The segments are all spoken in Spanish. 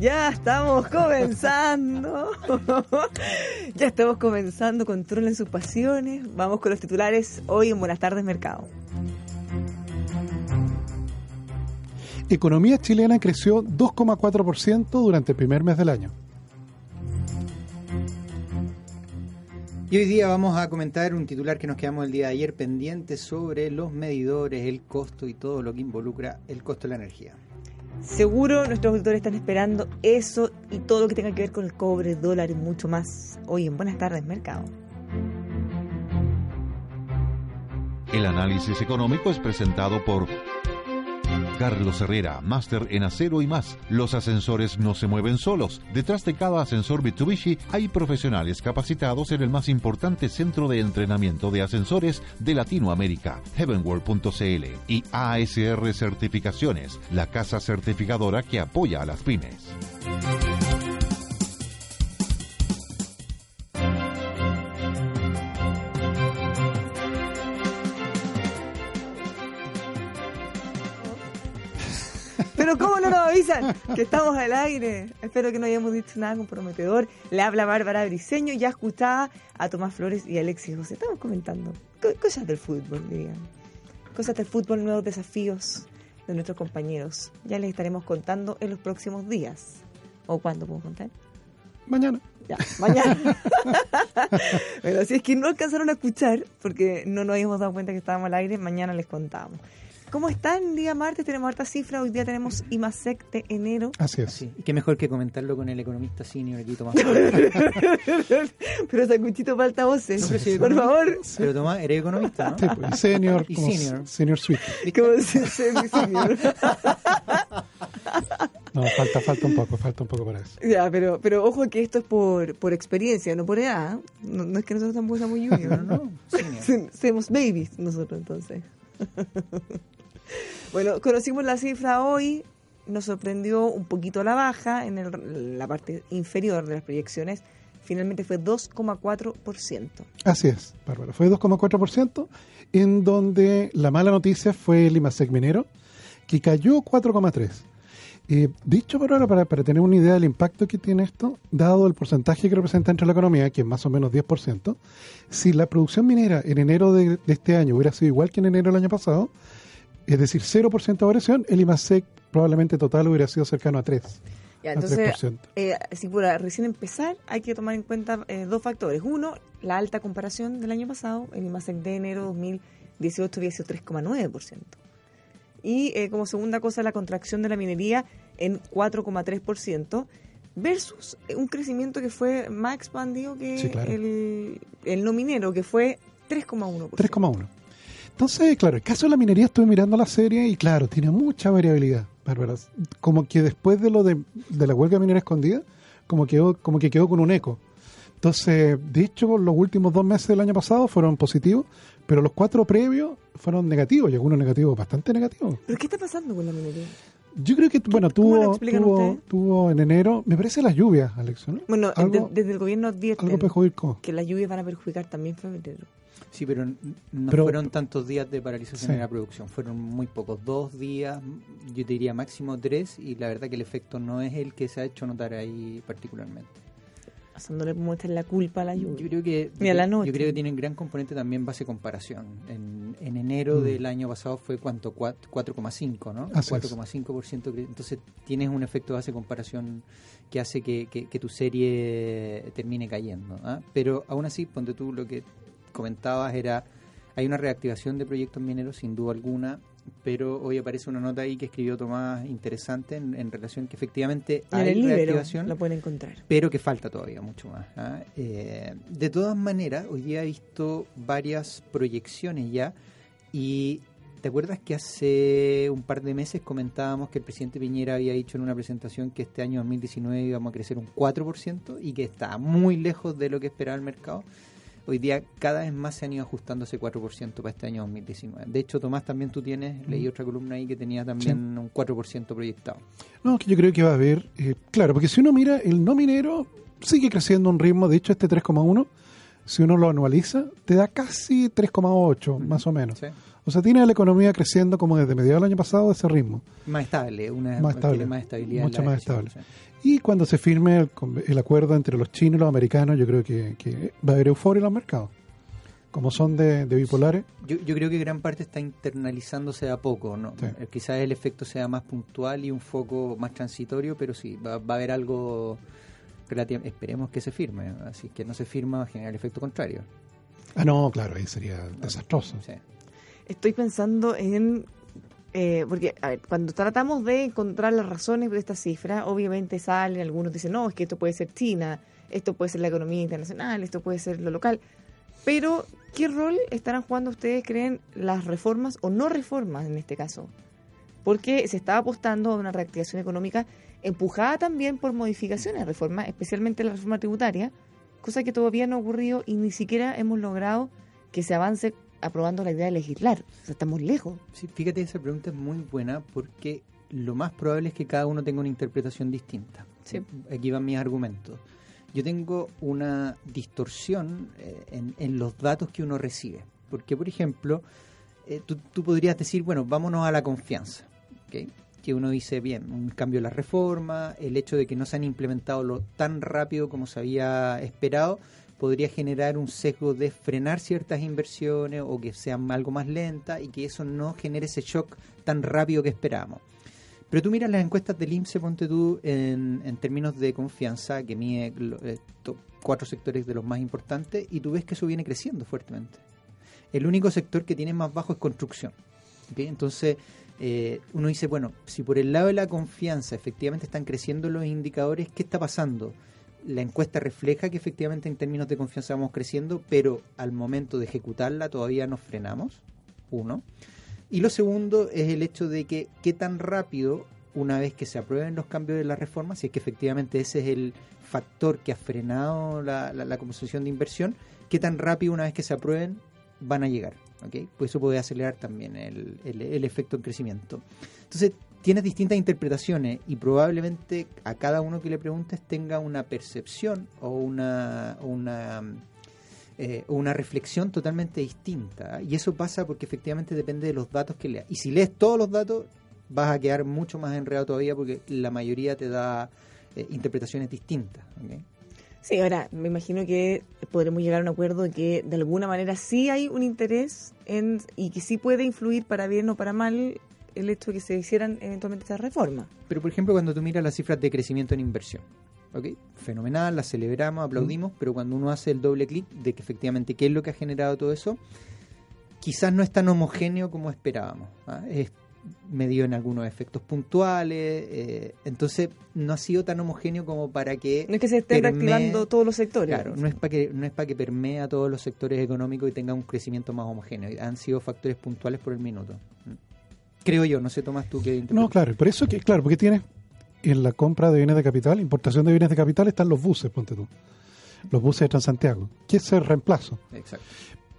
Ya estamos comenzando. ya estamos comenzando. Controlen sus pasiones. Vamos con los titulares hoy en Buenas tardes Mercado. Economía chilena creció 2,4% durante el primer mes del año. Y hoy día vamos a comentar un titular que nos quedamos el día de ayer pendiente sobre los medidores, el costo y todo lo que involucra el costo de la energía. Seguro nuestros auditores están esperando eso y todo lo que tenga que ver con el cobre, dólar y mucho más hoy en Buenas tardes Mercado. El análisis económico es presentado por Carlos Herrera, máster en acero y más. Los ascensores no se mueven solos. Detrás de cada ascensor Mitsubishi hay profesionales capacitados en el más importante centro de entrenamiento de ascensores de Latinoamérica, heavenworld.cl y ASR Certificaciones, la casa certificadora que apoya a las pymes. que estamos al aire? Espero que no hayamos dicho nada comprometedor. Le habla Bárbara Briseño, ya escuchaba a Tomás Flores y Alexis José. Estamos comentando co- cosas del fútbol, dirían. Cosas del fútbol, nuevos desafíos de nuestros compañeros. Ya les estaremos contando en los próximos días. ¿O cuándo podemos contar? Mañana. Ya, mañana. Pero si es que no alcanzaron a escuchar, porque no nos habíamos dado cuenta que estábamos al aire, mañana les contamos. ¿Cómo están? Día martes tenemos harta cifra, hoy día tenemos IMASEC de enero. Así es. Sí, y qué mejor que comentarlo con el economista senior aquí, Tomás. Pero Sanguchito falta voces. No, pero si Por favor. Pero Tomás, eres economista, ¿no? Sí, pues, y senior, Y senior. senior suite. ¿Cómo se dice, mi señor? No, falta, falta un poco, falta un poco para eso. Ya, pero, pero ojo que esto es por, por experiencia, no por edad. No, no es que nosotros tampoco somos juniors, ¿no? No, senior. Se- Somos babies nosotros entonces. bueno, conocimos la cifra hoy, nos sorprendió un poquito la baja en el- la parte inferior de las proyecciones. Finalmente fue 2,4%. Así es, Bárbara. Fue 2,4%, en donde la mala noticia fue el IMASEC minero, que cayó 4,3%. Eh, dicho por para, para tener una idea del impacto que tiene esto, dado el porcentaje que representa entre la economía, que es más o menos 10%, si la producción minera en enero de, de este año hubiera sido igual que en enero del año pasado, es decir, 0% de variación, el IMASEC probablemente total hubiera sido cercano a 3%. Ya, entonces, 3%. eh, si para recién empezar, hay que tomar en cuenta eh, dos factores. Uno, la alta comparación del año pasado, el IMASEC de enero 2018 había sido 3,9%. Y eh, como segunda cosa, la contracción de la minería en 4,3% versus un crecimiento que fue más expandido que Sí, claro. el, el no minero, que fue 3,1%. 3,1. Entonces, claro, el caso de la minería estuve mirando la serie y claro, tiene mucha variabilidad, Bárbara. Como que después de lo de, de la huelga minera escondida, como, quedó, como que quedó con un eco. Entonces, de hecho, los últimos dos meses del año pasado fueron positivos, pero los cuatro previos fueron negativos, y algunos negativos bastante negativos. ¿Pero qué está pasando con la minería? Yo creo que, bueno, tuvo, tuvo, tuvo en enero, me parece las lluvias, Alex, ¿no? Bueno, algo, desde el gobierno advierten algo perjudicó. que las lluvias van a perjudicar también febrero. Sí, pero no Pero- fueron tantos días de paralización Sí. en la producción, fueron muy pocos, dos días, yo te diría máximo tres, y la verdad que el efecto no es el que se ha hecho notar ahí particularmente. Eso no le podemos echar la culpa a la lluvia. Yo creo que Ni a la noche. yo creo que tienen gran componente también base comparación. En, en enero Mm. del año pasado fue cuánto Cuat- 4,5, ¿no? Así es. 4,5%. cre- Entonces tienes un efecto base comparación que hace que, que- que tu serie termine cayendo. ¿ah? Pero aún así, ponte tú lo que comentabas era hay una reactivación de proyectos mineros sin duda alguna. Pero hoy aparece una nota ahí que escribió Tomás interesante en, en relación que efectivamente En hay reactivación lo pueden encontrar. pero que falta todavía mucho más. ¿ah? Eh, de todas maneras, hoy día he visto varias proyecciones ya y ¿te acuerdas que hace un par de meses comentábamos que el presidente Piñera había dicho en una presentación que este año 2019 íbamos a crecer un 4% y que está muy lejos de lo que esperaba el mercado? Hoy día cada vez más se han ido ajustando ese 4% para este año 2019. De hecho, Tomás, también tú tienes, leí otra columna ahí que tenía también un 4% proyectado. No, que yo creo que va a haber, eh, claro, porque si uno mira, el no minero sigue creciendo un ritmo, de hecho este 3,1, si uno lo anualiza, te da casi 3,8, más o menos. ¿sí? O sea, tiene la economía creciendo como desde mediados del año pasado ese ritmo. Más estable, una Más estable, más estabilidad. mucho más estable. Y cuando se firme el, el acuerdo entre los chinos y los americanos, yo creo que, que va a haber euforia en los mercados. Como son de, de bipolares, Yo, yo creo que gran parte está internalizándose de a poco, ¿no? Sí. Eh, Quizás el efecto sea más puntual y un foco más transitorio, pero sí, va, va a haber algo. Esperemos que se firme, así que no se firma va a generar el efecto contrario. ah, no, claro, ahí sería desastroso. Sí. Estoy pensando en... eh, porque, a ver, cuando tratamos de encontrar las razones de esta cifra, obviamente salen, algunos dicen, no, es que esto puede ser China, esto puede ser la economía internacional, esto puede ser lo local. Pero, ¿qué rol estarán jugando ustedes, creen, las reformas o no reformas en este caso? Porque se está apostando a una reactivación económica empujada también por modificaciones, reformas, especialmente la reforma tributaria, cosa que todavía no ha ocurrido y ni siquiera hemos logrado que se avance aprobando la idea de legislar. O sea, estamos lejos. Sí, fíjate, esa pregunta es muy buena porque lo más probable es que cada uno tenga una interpretación distinta. Sí. Aquí van mis argumentos. Yo tengo una distorsión eh, en, en los datos que uno recibe. Porque, por ejemplo, eh, tú, tú podrías decir, bueno, vámonos a la confianza. Que uno dice, bien, un cambio de la reforma, el hecho de que no se han implementado lo tan rápido como se había esperado, podría generar un sesgo de frenar ciertas inversiones o que sean algo más lentas y que eso no genere ese shock tan rápido que esperábamos. Pero tú miras las encuestas del IMSE, ponte tú, en, términos de confianza, que mide cuatro sectores de los más importantes, y tú ves que eso viene creciendo fuertemente. El único sector que tiene más bajo es construcción. Entonces, eh, uno dice, bueno, si por el lado de la confianza efectivamente están creciendo los indicadores, ¿qué está pasando? La encuesta refleja que efectivamente en términos de confianza vamos creciendo, pero al momento de ejecutarla todavía nos frenamos. Uno. Y lo segundo es el hecho de que qué tan rápido, una vez que se aprueben los cambios de la reforma, si es que efectivamente ese es el factor que ha frenado la, la, composición de inversión, qué tan rápido una vez que se aprueben van a llegar. ¿ok? Pues eso puede acelerar también el, el- el efecto en crecimiento. Entonces, tienes distintas interpretaciones y probablemente a cada uno que le preguntes tenga una percepción o una, una eh, una reflexión totalmente distinta. Y eso pasa porque efectivamente depende de los datos que leas. Y si lees todos los datos, vas a quedar mucho más enredado todavía porque la mayoría te da eh, interpretaciones distintas. Sí, ahora me imagino que podremos llegar a un acuerdo de que de alguna manera sí hay un interés en y que sí puede influir para bien o para mal el hecho de que se hicieran eventualmente estas reformas. Pero, por ejemplo, cuando tú miras las cifras de crecimiento en inversión, ¿ok? Fenomenal, las celebramos, aplaudimos, pero cuando uno hace el doble clic de que efectivamente qué es lo que ha generado todo eso, quizás no es tan homogéneo como esperábamos. ¿ah? Es medido en algunos efectos puntuales, eh, entonces no ha sido tan homogéneo como para que... No es que se estén permee- reactivando todos los sectores. Claro, no es para que no es para que permee a todos los sectores económicos y tenga un crecimiento más homogéneo. Han sido factores puntuales por el minuto. Creo yo, no sé, Tomás, tú qué No, claro, por eso que, claro, porque tienes en la compra de bienes de capital, importación de bienes de capital, están los buses, ponte tú. Los buses de Transantiago, que es el reemplazo. Exacto.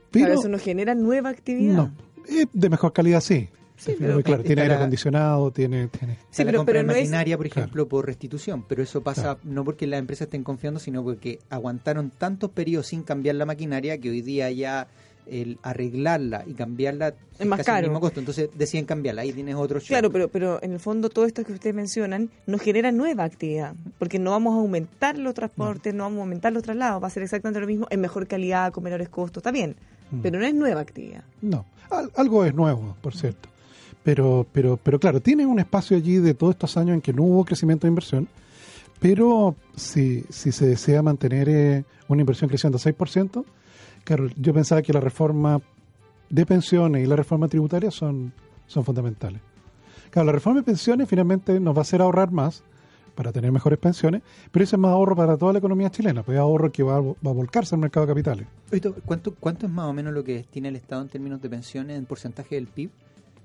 Pero Claro, eso no genera nueva actividad. no, es de mejor calidad, sí. Sí, pero- claro, tiene aire la- acondicionado, tiene, tiene Sí, pero- pero no es- maquinaria, por Claro. ejemplo, por restitución, pero eso pasa Claro. no porque las empresas estén confiando, sino porque aguantaron tantos periodos sin cambiar la maquinaria que hoy día ya el arreglarla y cambiarla Es más casi el caro. mismo costo. Entonces deciden cambiarla. Ahí tienes otro show. Claro, pero, pero en el fondo todo esto que ustedes mencionan no genera nueva actividad, porque no vamos a aumentar los transportes, no, vamos a aumentar los traslados, va a ser exactamente lo mismo, en mejor calidad, con menores costos, está bien, Mm. pero no es nueva actividad. No, al- algo es nuevo, por cierto. Pero, pero, pero claro, tiene un espacio allí de todos estos años en que no hubo crecimiento de inversión, pero si, si se desea mantener eh, una inversión creciendo a 6%, claro, yo pensaba que la reforma de pensiones y la reforma tributaria son, son fundamentales. Claro, la reforma de pensiones finalmente nos va a hacer ahorrar más para tener mejores pensiones, pero ese es más ahorro para toda la economía chilena, pues es ahorro que va, a- va a volcarse al mercado de capitales. ¿cuánto, ¿Cuánto es más o menos lo que destina el Estado en términos de pensiones en porcentaje del PIB?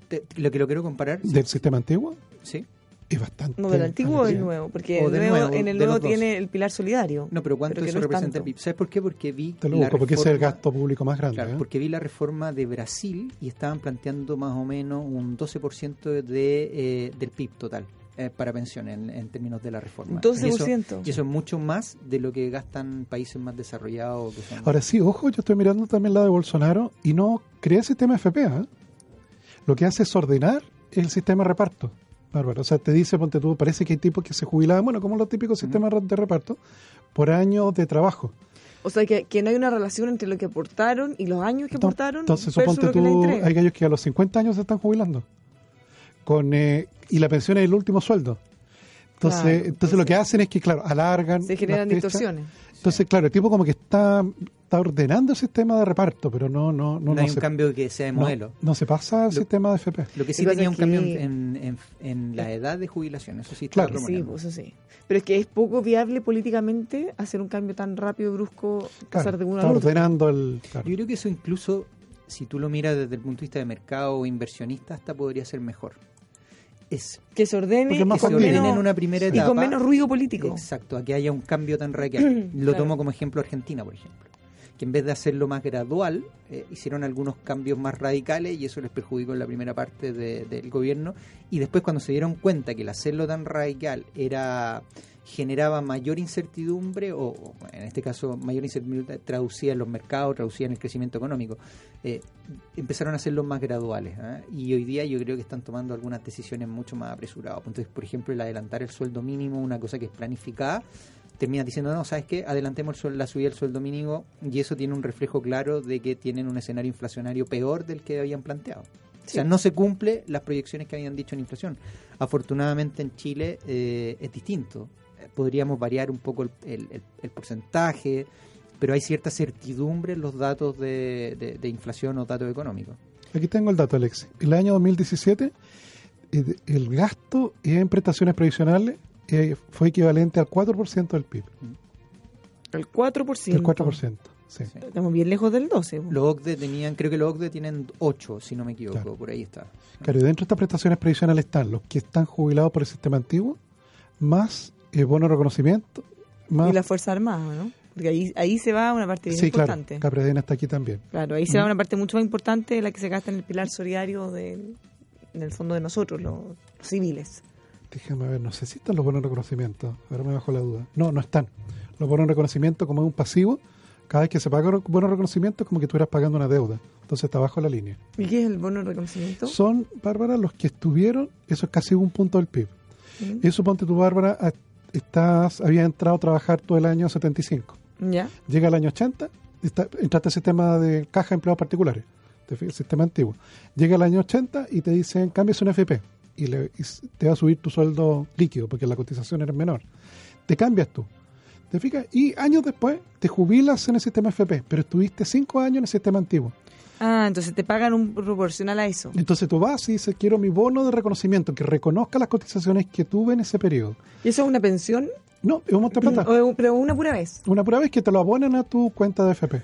Te- lo que lo quiero comparar. Del sistema antiguo Sí. Es bastante. No del antiguo o del nuevo, porque el nuevo- nuevo, en el nuevo dos. tiene el pilar solidario. No, pero ¿cuánto Pero que eso no es representa tanto. el PIB? ¿Sabes por qué? Porque vi Te lo busco, porque es el gasto público más grande. Claro, ¿eh? porque vi la reforma de Brasil y estaban planteando más o menos un 12% de, eh, del PIB total eh, para pensiones en, en términos de la reforma. 12%. Y eso, y eso es mucho más de lo que gastan países más desarrollados. Que son- Ahora sí, ojo, yo estoy mirando también la de Bolsonaro y no crea sistema FP. ¿eh? Lo que hace es ordenar el sistema de reparto. Bárbaro. O sea, te dice, ponte tú, parece que hay tipos que se jubilaban, bueno, como los típicos sistemas de reparto, por años de trabajo. O sea, que, que no hay una relación entre lo que aportaron y los años que aportaron Entonces, suponte lo que le tú, hay gallos que a los 50 años se están jubilando. con eh, Y la pensión es el último sueldo. Entonces, Claro, entonces, lo que hacen es que, claro, alargan. Se generan distorsiones. Entonces, claro, el tipo como que está, está ordenando el sistema de reparto, pero no, no, no, No, no hay se, un cambio que sea de modelo. no se pasa al Lo- sistema de FP. Lo que sí tenía un cambio que- en, en, en la edad de jubilación, eso sí está Claro. Sí, pues eso sí. Pero es que es poco viable políticamente hacer un cambio tan rápido, brusco, pasar Claro, de uno está otro. ordenando el... claro. Yo creo que eso incluso, si tú lo miras desde el punto de vista de mercado o inversionista, hasta podría ser mejor. Es Que se ordene, Porque más y que se ordene menos- en una primera y etapa. con menos ruido político. Exacto, a que haya un cambio tan radical. Lo Claro. tomo como ejemplo Argentina, por ejemplo. Que en vez de hacerlo más gradual, eh, hicieron algunos cambios más radicales y eso les perjudicó en la primera parte de- del gobierno. Y después cuando se dieron cuenta que el hacerlo tan radical era generaba mayor incertidumbre, o, o, en este caso mayor incertidumbre traducida en los mercados, traducida en el crecimiento económico, eh, empezaron a hacerlos más graduales. ¿ah? Y hoy día yo creo que están tomando algunas decisiones mucho más apresuradas. Entonces, por ejemplo, el adelantar el sueldo mínimo, una cosa que es planificada, termina diciendo, no, ¿sabes qué? Adelantemos la subida del sueldo mínimo y eso tiene un reflejo claro de que tienen un escenario inflacionario peor del que habían planteado. O sea, no se cumple las proyecciones que habían dicho en inflación. Afortunadamente en Chile eh, es distinto. Podríamos variar un poco el, el- el- el porcentaje, pero hay cierta certidumbre en los datos de, de- de inflación o datos económicos. Aquí tengo el dato, Alex. El año 2017, eh, el gasto en prestaciones previsionales eh, fue equivalente al 4% del PIB. El 4%. El 4%. Sí. Sí. Estamos bien lejos del 12. po. Los OCDE tenían, creo que los OCDE tienen 8, si no me equivoco, Claro. por ahí está. Claro, y dentro de estas prestaciones previsionales están los que están jubilados por el sistema antiguo, más el bono de reconocimiento, más... Y la Fuerza Armada, ¿no? Porque ahí, ahí se va una parte bien sí, claro, importante. Capredena está aquí también. Claro, ahí se va una parte mucho más importante de la que se gasta en el pilar solidario de, en el fondo de nosotros, los, los civiles. Déjame ver, no sé si están los bonos de reconocimiento. Ahora me bajo la duda. No, no están. Los bonos de reconocimiento, como es un pasivo, cada vez que se paga un bono de reconocimiento es como que estuvieras pagando una deuda. Entonces está bajo la línea. ¿Y qué es el bono de reconocimiento? Son, Bárbara, los que estuvieron, eso es casi un punto del PIB. Mm. Eso, ponte tú, Bárbara, a- estás, había entrado a trabajar todo el año 75. ¿Ya? Llega el año 80, está, entraste al sistema de caja de empleados particulares, fijas, sistema antiguo. Llega el año 80 y te dicen, cambias un FP y, le- y te va a subir tu sueldo líquido porque la cotización era menor. Te cambias tú. ¿Te fijas? Y años después te jubilas en el sistema FP, pero estuviste cinco años en el sistema antiguo. Ah, entonces te pagan un proporcional a eso. Entonces tú vas y dices, quiero mi bono de reconocimiento que reconozca las cotizaciones que tuve en ese periodo. ¿Y eso es una pensión? No, es un monte de plata. O- pero una pura vez. Una pura vez que te lo abonan a tu cuenta de FP.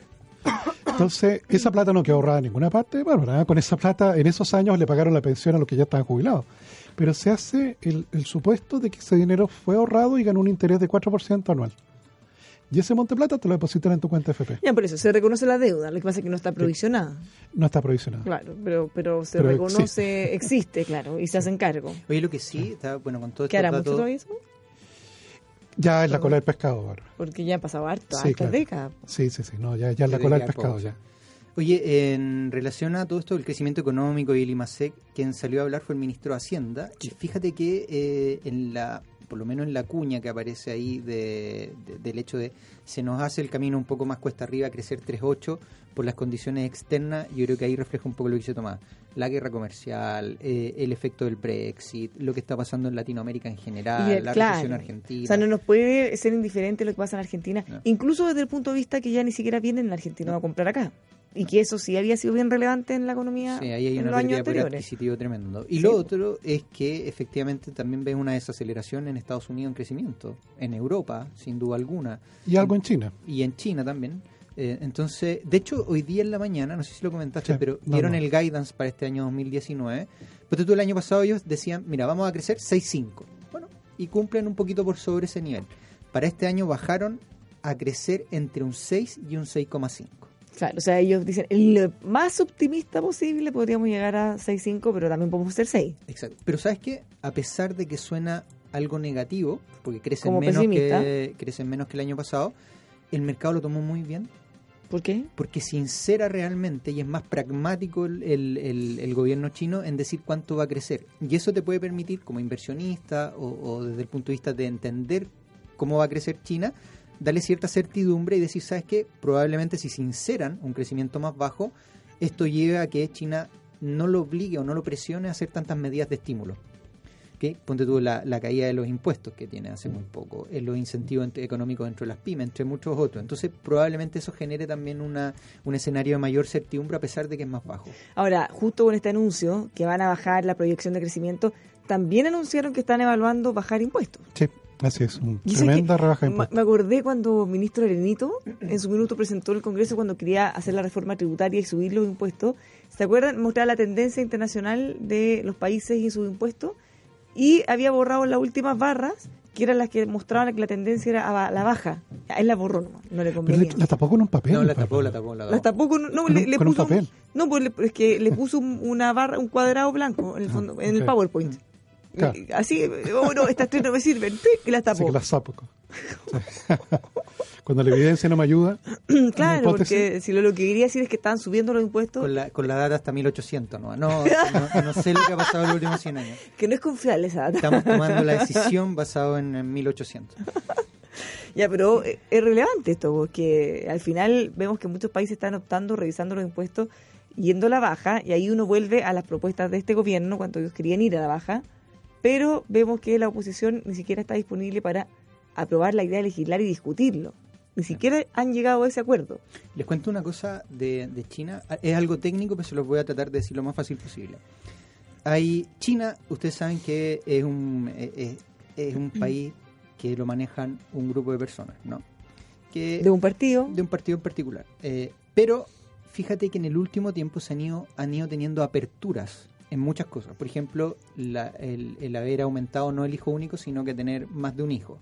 Entonces, esa plata no quedó ahorrada en ninguna parte. Bueno, nada, con esa plata, en esos años le pagaron la pensión a los que ya estaban jubilados. Pero se hace el, el supuesto de que ese dinero fue ahorrado y ganó un interés de 4% anual. Y ese monte plata te lo depositan en tu cuenta FP. Ya, por eso, se reconoce la deuda. Lo que pasa es que no está provisionada. No está provisionado. Claro, pero, pero se Pero reconoce, existe. claro, y se hacen cargo. Oye, lo que sí, está, bueno, con todo ¿Qué estos hará mucho todavía eso? Ya es la cola del pescado ahora. Porque ya han pasado harto, Sí, hartas claro. décadas. Sí, sí, sí. No, ya, ya es la cola del pescado ya. Oye, en relación a todo esto del crecimiento económico y el IMASEC, quien salió a hablar fue el ministro de Hacienda. Y fíjate que eh, en la por lo menos en la cuña que aparece ahí de, de- del hecho de se nos hace el camino un poco más cuesta arriba, crecer 3.8 por las condiciones externas, yo creo que ahí refleja un poco lo que dice Tomás. La guerra comercial, eh, el efecto del Brexit, lo que está pasando en Latinoamérica en general, la claro. recesión argentina. O sea, no nos puede ser indiferente lo que pasa en Argentina, No. incluso desde el punto de vista que ya ni siquiera vienen en Argentina a comprar acá. Y que eso sí había sido bien relevante en la economía Sí, ahí hay en una pérdida de poder anteriores. adquisitivo tremendo. Y Sí. lo otro es que efectivamente también ves una desaceleración en Estados Unidos en crecimiento, en Europa, sin duda alguna, Y algo en China. y en China también. Eh, entonces, de hecho, hoy día en la mañana, no sé si lo comentaste, Sí, pero dieron el guidance para este año 2019. Pero tú el año pasado ellos decían, mira, vamos a crecer 6.5. Bueno, y cumplen un poquito por sobre ese nivel. Para este año bajaron a crecer entre un 6 y un 6,5. Claro, o sea, ellos dicen, lo más optimista posible podríamos llegar a 6.5, pero también podemos ser 6. Exacto. Pero ¿sabes qué? A pesar de que suena algo negativo, porque crecen Como menos, pesimista. que, crecen menos que el año pasado, el mercado lo tomó muy bien, ¿Por qué? porque sincera realmente y es más pragmático el, el- el- el gobierno chino en decir cuánto va a crecer. Y eso te puede permitir, como inversionista o, o desde el punto de vista de entender cómo va a crecer China, darle cierta certidumbre y decir, ¿sabes qué? Probablemente si sinceran un crecimiento más bajo, esto lleva a que China no lo obligue o no lo presione a hacer tantas medidas de estímulo. que Ponte tú la, la caída de los impuestos que tiene hace muy poco, eh, los incentivos ent- económicos dentro de las pymes, entre muchos otros. Entonces, probablemente eso genere también una, un escenario de mayor certidumbre a pesar de que es más bajo. Ahora, justo con este anuncio, que van a bajar la proyección de crecimiento, también anunciaron que están evaluando bajar impuestos. Sí, así es. Sé tremenda rebaja de impuestos. Me acordé cuando el ministro Arenito en su minuto presentó en el Congreso cuando quería hacer la reforma tributaria y subir los impuestos. ¿Se acuerdan? Mostraba la tendencia internacional de los países y sus impuestos y había borrado las últimas barras que eran las que mostraban que la tendencia era a la baja. Él la borró no le Pero convenía. le- la tapó con un papel. No, la tapó, la tapó, la tapó. Las tapó con, no, Con le, un- le con un puso papel. no, pues le- es que le puso un- una barra, un cuadrado blanco en el, Ah, fondo, en el. PowerPoint. Claro. Y Así, oh no, estas tres no me sirven, ¡pic! y las Así tapó. que la sapo. Sí. Cuando la evidencia no me ayuda. Claro, porque si lo, lo que quería decir es que estaban subiendo los impuestos, Con la, con la data hasta 1800, ¿no? No, no, no sé lo que ha pasado en los últimos 100 años. que no es confiable esa data. Estamos tomando la decisión basado en, en 1800. Ya, pero eh, es relevante esto, porque al final vemos que muchos países están optando, revisando los impuestos, yendo a la baja, y ahí uno vuelve a las propuestas de este gobierno cuando ellos querían ir a la baja, pero vemos que la oposición ni siquiera está disponible para aprobar la idea de legislar y discutirlo. Ni siquiera han llegado a ese acuerdo. Les cuento una cosa de, de China. Es algo técnico, pero se los voy a tratar de decir lo más fácil posible. Hay China, ustedes saben que es un, es, es- es un país que lo manejan un grupo de personas, ¿no? Que, De un partido, de un partido en particular. Eh, pero fíjate que en el último tiempo se han ido, han ido teniendo aperturas en muchas cosas. Por ejemplo, la- el, el haber aumentado no el hijo único, sino que tener más de un hijo.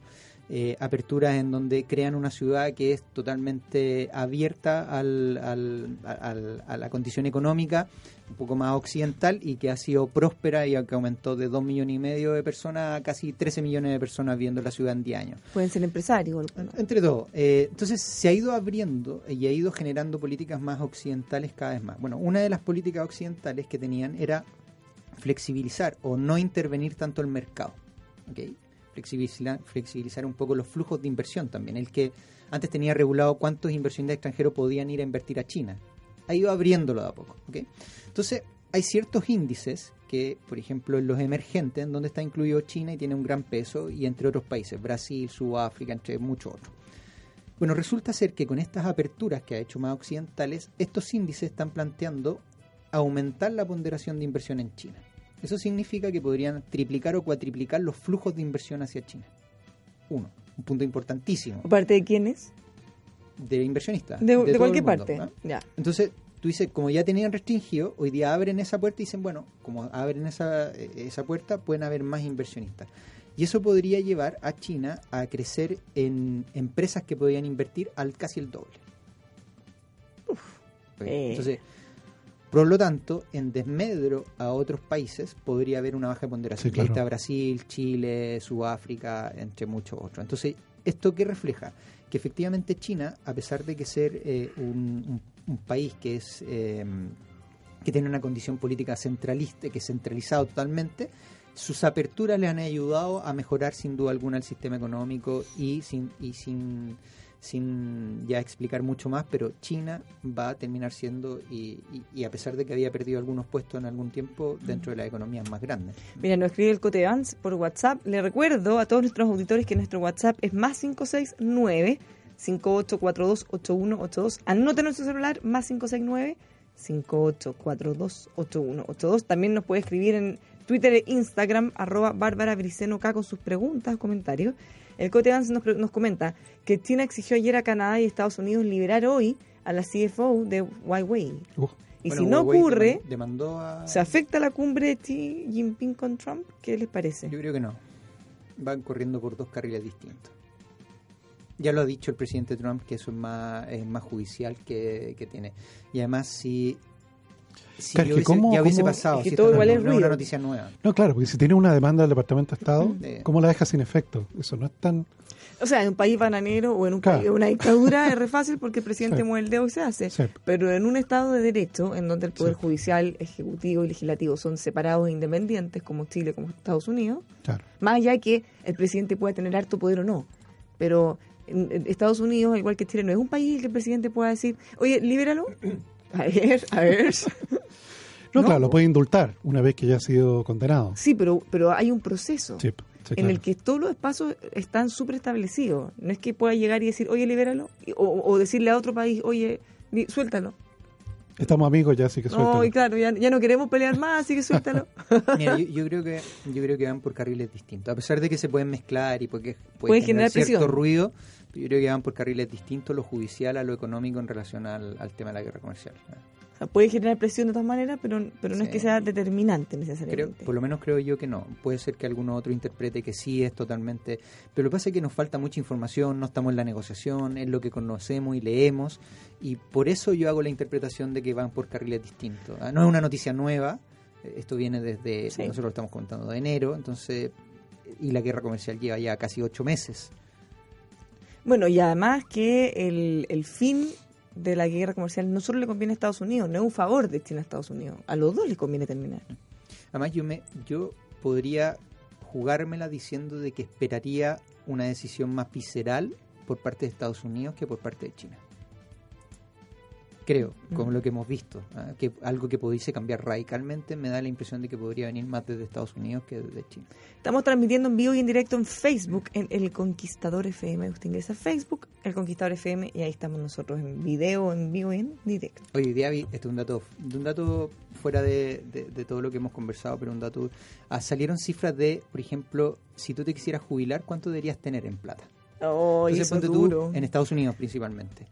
Eh, aperturas en donde crean una ciudad que es totalmente abierta al, al- al- a la condición económica, un poco más occidental y que ha sido próspera y que aumentó de 2 millones y medio de personas a casi 13 millones de personas viendo la ciudad en 10 años. pueden ser empresarios. Entre todo. eh, entonces se ha ido abriendo y ha ido generando políticas más occidentales cada vez más. Bueno, una de las políticas occidentales que tenían era flexibilizar o no intervenir tanto el mercado. ¿ok? Flexibilizar, flexibilizar un poco los flujos de inversión también. El que antes tenía regulado cuántos inversionistas extranjeros podían ir a invertir a China. Ha ido abriéndolo de a poco. Entonces, hay ciertos índices que, por ejemplo, en los emergentes, en donde está incluido China y tiene un gran peso, y entre otros países, Brasil, Sudáfrica, entre muchos otros. Bueno, resulta ser que con estas aperturas que ha hecho más occidentales, estos índices están planteando aumentar la ponderación de inversión en China. Eso significa que podrían triplicar o cuatriplicar los flujos de inversión hacia China. Uno, un punto importantísimo ¿Parte de quiénes? de inversionistas. De, cualquier mundo, parte. ¿no? Ya. Entonces, tú dices, como ya tenían restringido, hoy día abren esa puerta y dicen, bueno, como abren esa, eh, esa puerta, pueden haber más inversionistas. Y eso podría llevar a China a crecer en empresas que podían invertir al casi el doble. Ok, Eh. Por lo tanto, en desmedro a otros países podría haber una baja de ponderación. Sí, Que ahí claro. está Brasil, Chile, Sudáfrica, entre muchos otros. Entonces, ¿esto qué refleja? Que efectivamente China, a pesar de que ser eh, un, un un país que es eh, que tiene una condición política centralista, que es centralizado totalmente, sus aperturas le han ayudado a mejorar sin duda alguna el sistema económico y sin y sin sin ya explicar mucho más, pero China va a terminar siendo, y, y- y a pesar de que había perdido algunos puestos en algún tiempo, dentro de las economías más grandes. Mira, nos escribe el Cote Vance por WhatsApp. Le recuerdo a todos nuestros auditores que nuestro WhatsApp es más 569 58428182. Anoten en su celular más 569 58428182. También nos puede escribir en Twitter e Instagram arroba Bárbara Briceno K con sus preguntas, comentarios. El Cote Vance nos, nos comenta que China exigió ayer a Canadá y Estados Unidos liberar hoy a la CFO de Huawei. Uh, Y Bueno, si no Huawei ocurre, deman- demandó a... ¿Se afecta la cumbre de Xi Jinping con Trump? ¿Qué les parece? Yo creo que no. Van corriendo por dos carriles distintos. Ya lo ha dicho el presidente Trump que eso es más, es más judicial que, que tiene. Y además, si, si Claro, hubiese- cómo- ya hubiese cómo- pasado, es que si todo igual es no es una ruido. noticia nueva. No, claro, porque si tiene una demanda del Departamento de Estado. ¿cómo la deja sin efecto? Eso no es tan... O sea, en un país bananero o en un Claro. país, una dictadura es re fácil porque el presidente Sí. mueve el dedo y se hace. Sí. Pero en un Estado de Derecho, en donde el Poder Sí. Judicial, Ejecutivo y Legislativo son separados e independientes, como Chile, como Estados Unidos, Claro. más allá de que el presidente pueda tener harto poder o no. Pero en Estados Unidos, al igual que Chile, no es un país en el que el presidente pueda decir, oye, libéralo. A ver, a ver. No, No, claro, lo puede indultar una vez que ya ha sido condenado. Sí, pero, pero hay un proceso. Sí, sí, en el que todos los espacios están súper establecidos. No es que pueda llegar y decir, oye, libéralo, o, o decirle a otro país, oye, suéltalo. Estamos amigos ya, así que No, suéltalo. y claro, ya, ya no queremos pelear más, así que suéltalo. Mira, yo, yo creo que yo creo que van por carriles distintos. A pesar de que se pueden mezclar y porque puede Pueden generar cierto presión. ruido, yo creo que van por carriles distintos, lo judicial a lo económico en relación al, al tema de la guerra comercial. O sea, puede generar presión de todas maneras, pero, pero no es que sea determinante Creo, necesariamente. por lo menos creo yo que no. Puede ser que alguno otro interprete que sí es totalmente. Pero lo que pasa es que nos falta mucha información, no estamos en la negociación, es lo que conocemos y leemos. Y por eso yo hago la interpretación de que van por carriles distintos. Ah, No es una noticia nueva, esto viene desde. Sí. Nosotros lo estamos contando de enero, entonces. Y la guerra comercial lleva ya casi ocho meses. Bueno, y además que el, el fin de la guerra comercial no solo le conviene a Estados Unidos, no es un favor de China a Estados Unidos. A los dos les conviene terminar. Además, yo, me, yo podría jugármela diciendo de que esperaría una decisión más visceral por parte de Estados Unidos que por parte de China. Creo, con Mm. lo que hemos visto, ¿ah? que algo que pudiese cambiar radicalmente me da la impresión de que podría venir más desde Estados Unidos que desde China. Estamos transmitiendo en vivo y en directo en Facebook, en El Conquistador FM. Usted ingresa a Facebook, El Conquistador FM, y ahí estamos nosotros en video, en vivo y en directo. Oye, vi este un dato, un dato fuera de, de- de todo lo que hemos conversado, pero un dato. ah, salieron cifras de, por ejemplo, si tú te quisieras jubilar, ¿cuánto deberías tener en plata? Oh, Entonces, eso es tú, en Estados Unidos principalmente,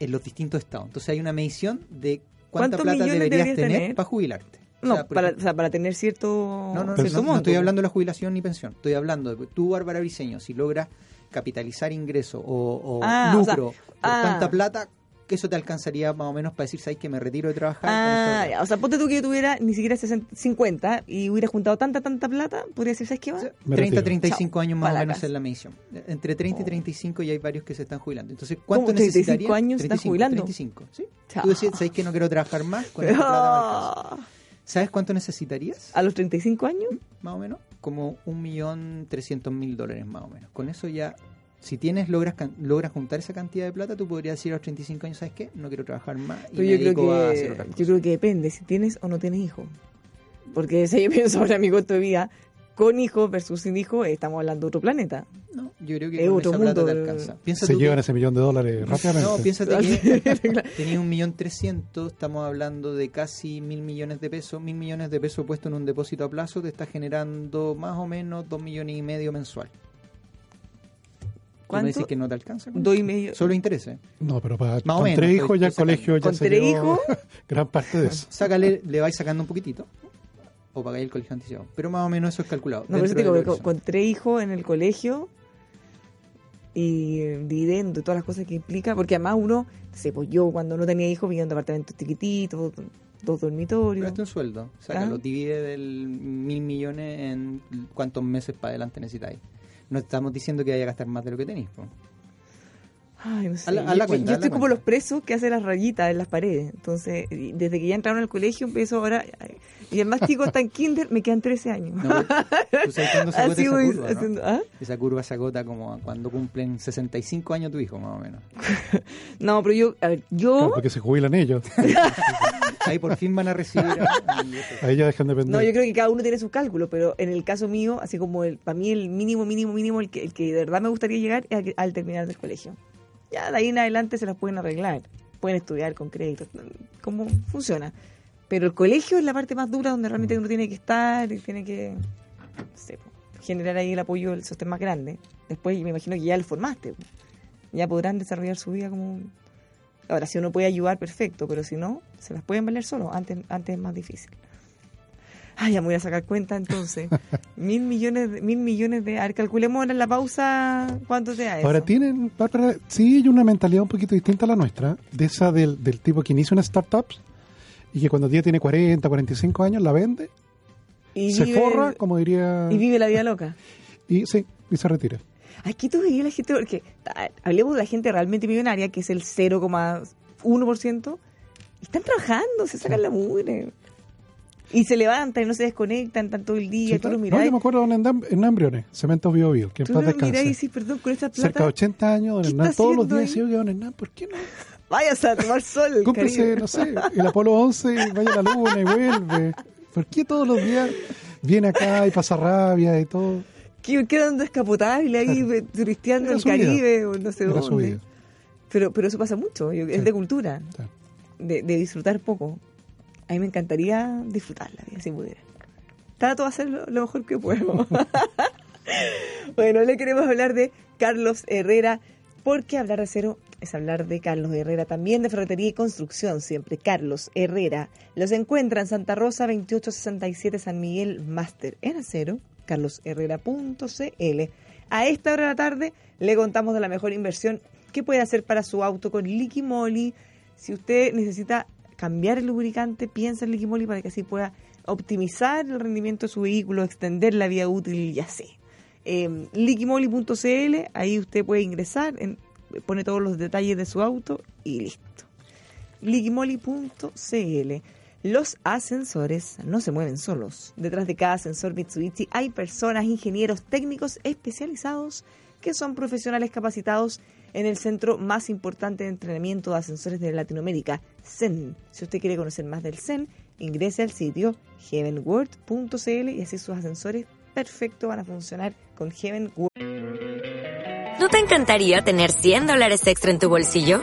en los distintos estados. Entonces hay una medición de cuánta ¿Cuántos plata millones deberías, deberías tener, tener? para jubilarte. O No, sea, para, ejemplo- o sea, para tener cierto... no, no, no, no, estoy hablando de la jubilación ni pensión. Estoy hablando de tú, Bárbara Briseño, si logras capitalizar ingreso o, o Ah, o sea, lucro por ah. tanta plata, que eso te alcanzaría más o menos para decir, ¿sabes que me retiro de trabajar? Ah, esto?". ya, o sea, ponte tú que yo tuviera ni siquiera 60, 50 y hubiera juntado tanta, tanta plata, podría decir, ¿sabes qué va? O sea, Me 30, retiro. 35 años más Pa' o menos es la medición. Entre 30 y 35 y hay varios que se están jubilando. Entonces, ¿Cómo? ¿cuánto 35 necesitaría? años se están jubilando? 35, ¿sí? Chao. Tú decís, ¿sabes que no quiero trabajar más? Con esta plata me alcanza. ¿Sabes cuánto necesitarías? ¿A los 35 años? Más o menos. Como un millón trescientos mil dólares más o menos. Con eso ya, si tienes, logras can- logras juntar esa cantidad de plata, tú podrías decir a los 35 años, ¿sabes qué? No quiero trabajar más y Pero me yo creo, dedico a hacer que, otra yo cosa. creo que depende si tienes o no tienes hijos. Porque si yo pienso ahora mi costo de vida, con hijos versus sin hijos, estamos hablando de otro planeta. No, yo creo que Es otro esa plata mundo te alcanza. Piensa Se tú que- llevan ese millón de dólares rápidamente. No, piénsate que tenía un millón trescientos, estamos hablando de casi mil millones de pesos. Mil millones de pesos puesto en un depósito a plazo te está generando más o menos dos millones y medio mensual. ¿Tú me ¿Cuánto? dices que no te alcanza? Dos y medio. Solo interesa. No, pero para, Más o con menos, tres estoy- hijos ya el colegio ya ¿Con se tres hijos? gran parte de eso. Sácale, le vais sacando un poquitito. O pagáis el colegio anticipado. Pero más o menos eso es calculado. No, pero digo con, con tres hijos en el colegio y eh, dividendo y todas las cosas que implica, porque además uno, no sé, pues yo cuando no tenía hijos vivía en departamentos chiquititos, dos Pero dormitorios. este es un sueldo. Sácalo, Ah. divide del mil millones en cuántos meses para adelante necesitáis. No estamos diciendo que vaya a gastar más de lo que tenéis. Ay, no sé. La- Yo- la yo, cuenta, yo haz la estoy como los presos que hacen las rayitas en las paredes. Entonces, desde que ya entraron al colegio, empiezo ahora. Y el más chico está en kinder, me quedan 13 años. No, ¿Tú sabes cuándo se agota Así esa curva, no? haciendo- ¿ah? Esa curva se agota como cuando cumplen 65 años tu hijo, más o menos. No, pero yo, a ver, yo. Claro, porque se jubilan ellos. Ahí por fin van a recibir... a- Ahí ya dejan de depender. No, yo creo que cada uno tiene sus cálculos, pero en el caso mío, así como el, para mí el mínimo, mínimo, mínimo, el que, el que de verdad me gustaría llegar es al terminar del colegio. Ya de ahí en adelante se las pueden arreglar, pueden estudiar con crédito, cómo funciona. Pero el colegio es la parte más dura donde realmente uno tiene que estar y tiene que no sé, po, generar ahí el apoyo del sostén más grande. Después me imagino que ya lo formaste, ya podrán desarrollar su vida como... Ahora, si uno puede ayudar, perfecto, pero si no, se las pueden valer solo. Antes, antes es más difícil. Ay, ya me voy a sacar cuenta entonces. mil millones, de, mil millones de. A ver, calculemos ahora en la pausa cuánto sea eso. Ahora tienen, sí hay una mentalidad un poquito distinta a la nuestra, de esa del, del tipo que inicia una startup y que cuando ya tiene 40, 45 años la vende, y se vive, forra, como diría, Y vive la vida loca. y sí, y se retira. Aquí tú veías la gente, porque hablemos de la gente realmente millonaria, que es el 0,1%, y están trabajando, se sacan la mugre. Y se levantan y no se desconectan, están todo el día, Sí, tú los No, yo me acuerdo de don Hernán, Briones, Cementos Bio Bio, que en paz miráis y descanse. decís, perdón, con esta plata. Cerca de 80 años, don ¿Qué Hernán, todos los días decía, don Hernán, ¿por qué no? Váyase a tomar sol. Caribe. no sé, el Apolo 11 y vaya a la luna y vuelve. ¿Por qué todos los días viene acá y pasa rabia y todo? Que quedan descapotable ahí turisteando Era el. Caribe o no sé Era dónde. Pero, pero eso pasa mucho, yo- es de cultura, Sí. de, de disfrutar poco. A mí me encantaría disfrutar la vida si pudiera. Trato de hacer lo, lo mejor que puedo. bueno, le queremos hablar de Carlos Herrera, porque hablar de acero es hablar de Carlos Herrera, también de ferretería y construcción, siempre. Carlos Herrera. Los encuentra en Santa Rosa 2867 San Miguel Master en acero, carlosherrera.cl. A esta hora de la tarde le contamos de la mejor inversión que puede hacer para su auto con Liqui Moly. Si usted necesita cambiar el lubricante, piensa en Liqui Moly para que así pueda optimizar el rendimiento de su vehículo, extender la vida útil, ya sé. Eh, liquimoli.cl, ahí usted puede ingresar, pone todos los detalles de su auto y listo. liquimoli.cl. Los ascensores no se mueven solos. Detrás de cada ascensor Mitsubishi hay personas, ingenieros técnicos especializados que son profesionales capacitados en el centro más importante de entrenamiento de ascensores de Latinoamérica, CEN. Si usted quiere conocer más del CEN, ingrese al sitio heavenworld.cl y así sus ascensores perfecto van a funcionar con Heavenworld. ¿No te encantaría tener 100 dólares extra en tu bolsillo?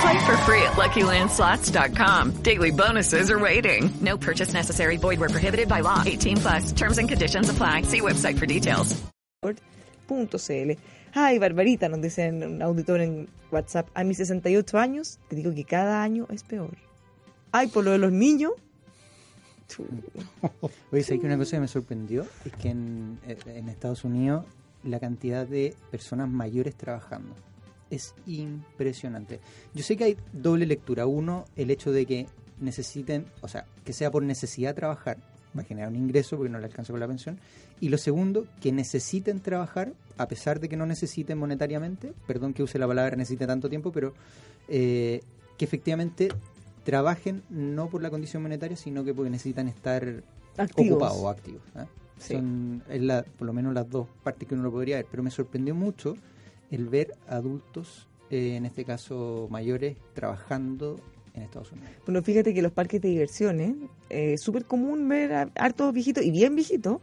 Play for free at LuckyLandSlots.com. Daily bonuses are waiting. No purchase necessary. Void where prohibited by law. 18 plus. Terms and conditions apply. See website for details. .cl. Ay, Barbarita, nos dice un auditor en WhatsApp. A mis 68 años, te digo que cada año es peor. Ay, por lo de los niños. Oye, ¿sabes que una cosa que me sorprendió? Es que en, en Estados Unidos la cantidad de personas mayores trabajando es impresionante. Yo sé que hay doble lectura. Uno, el hecho de que necesiten, o sea, que sea por necesidad trabajar, va a generar un ingreso porque no le alcanza con la pensión. Y lo segundo, que necesiten trabajar, a pesar de que no necesiten monetariamente, perdón que use la palabra necesite tanto tiempo, pero eh, que efectivamente trabajen no por la condición monetaria, sino que porque necesitan estar Activos. ocupados o activos. ¿eh? Sí. Son es la, por lo menos las dos partes que uno lo podría ver. Pero me sorprendió mucho el ver adultos, eh, en este caso mayores, trabajando en Estados Unidos. Bueno, fíjate que los parques de diversiones, es súper común ver a hartos viejitos y bien viejitos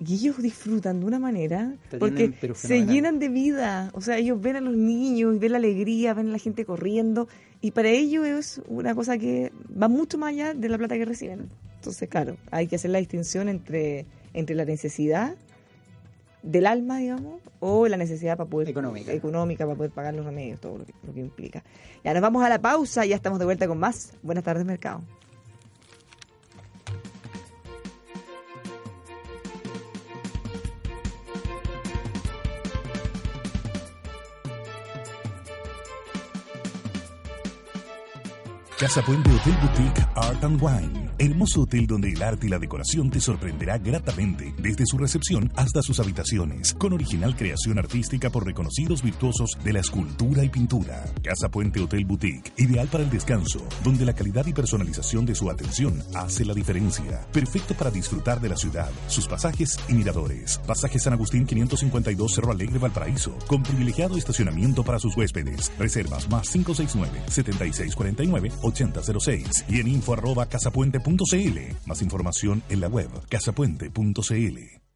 y ellos disfrutan de una manera Te porque tienen, se llenan de vida. O sea, ellos ven a los niños ven la alegría, ven a la gente corriendo. Y para ellos es una cosa que va mucho más allá de la plata que reciben. Entonces, claro, hay que hacer la distinción entre, entre la necesidad del alma, digamos, o la necesidad para poder Económica. económica para poder pagar los remedios, todo lo que, lo que implica. Ya nos vamos a la pausa, ya estamos de vuelta con más. Buenas tardes, mercado. Casa Puente Hotel Boutique Art and Wine. Hermoso hotel donde el arte y la decoración te sorprenderá gratamente, desde su recepción hasta sus habitaciones, con original creación artística por reconocidos virtuosos de la escultura y pintura. Casa Puente Hotel Boutique, ideal para el descanso, donde la calidad y personalización de su atención hace la diferencia. Perfecto para disfrutar de la ciudad, sus pasajes y miradores. Pasaje San Agustín 552 Cerro Alegre Valparaíso, con privilegiado estacionamiento para sus huéspedes. Reservas más 569 7649 8006 y en info arroba casapuente.cl. Más información en la web casapuente.cl.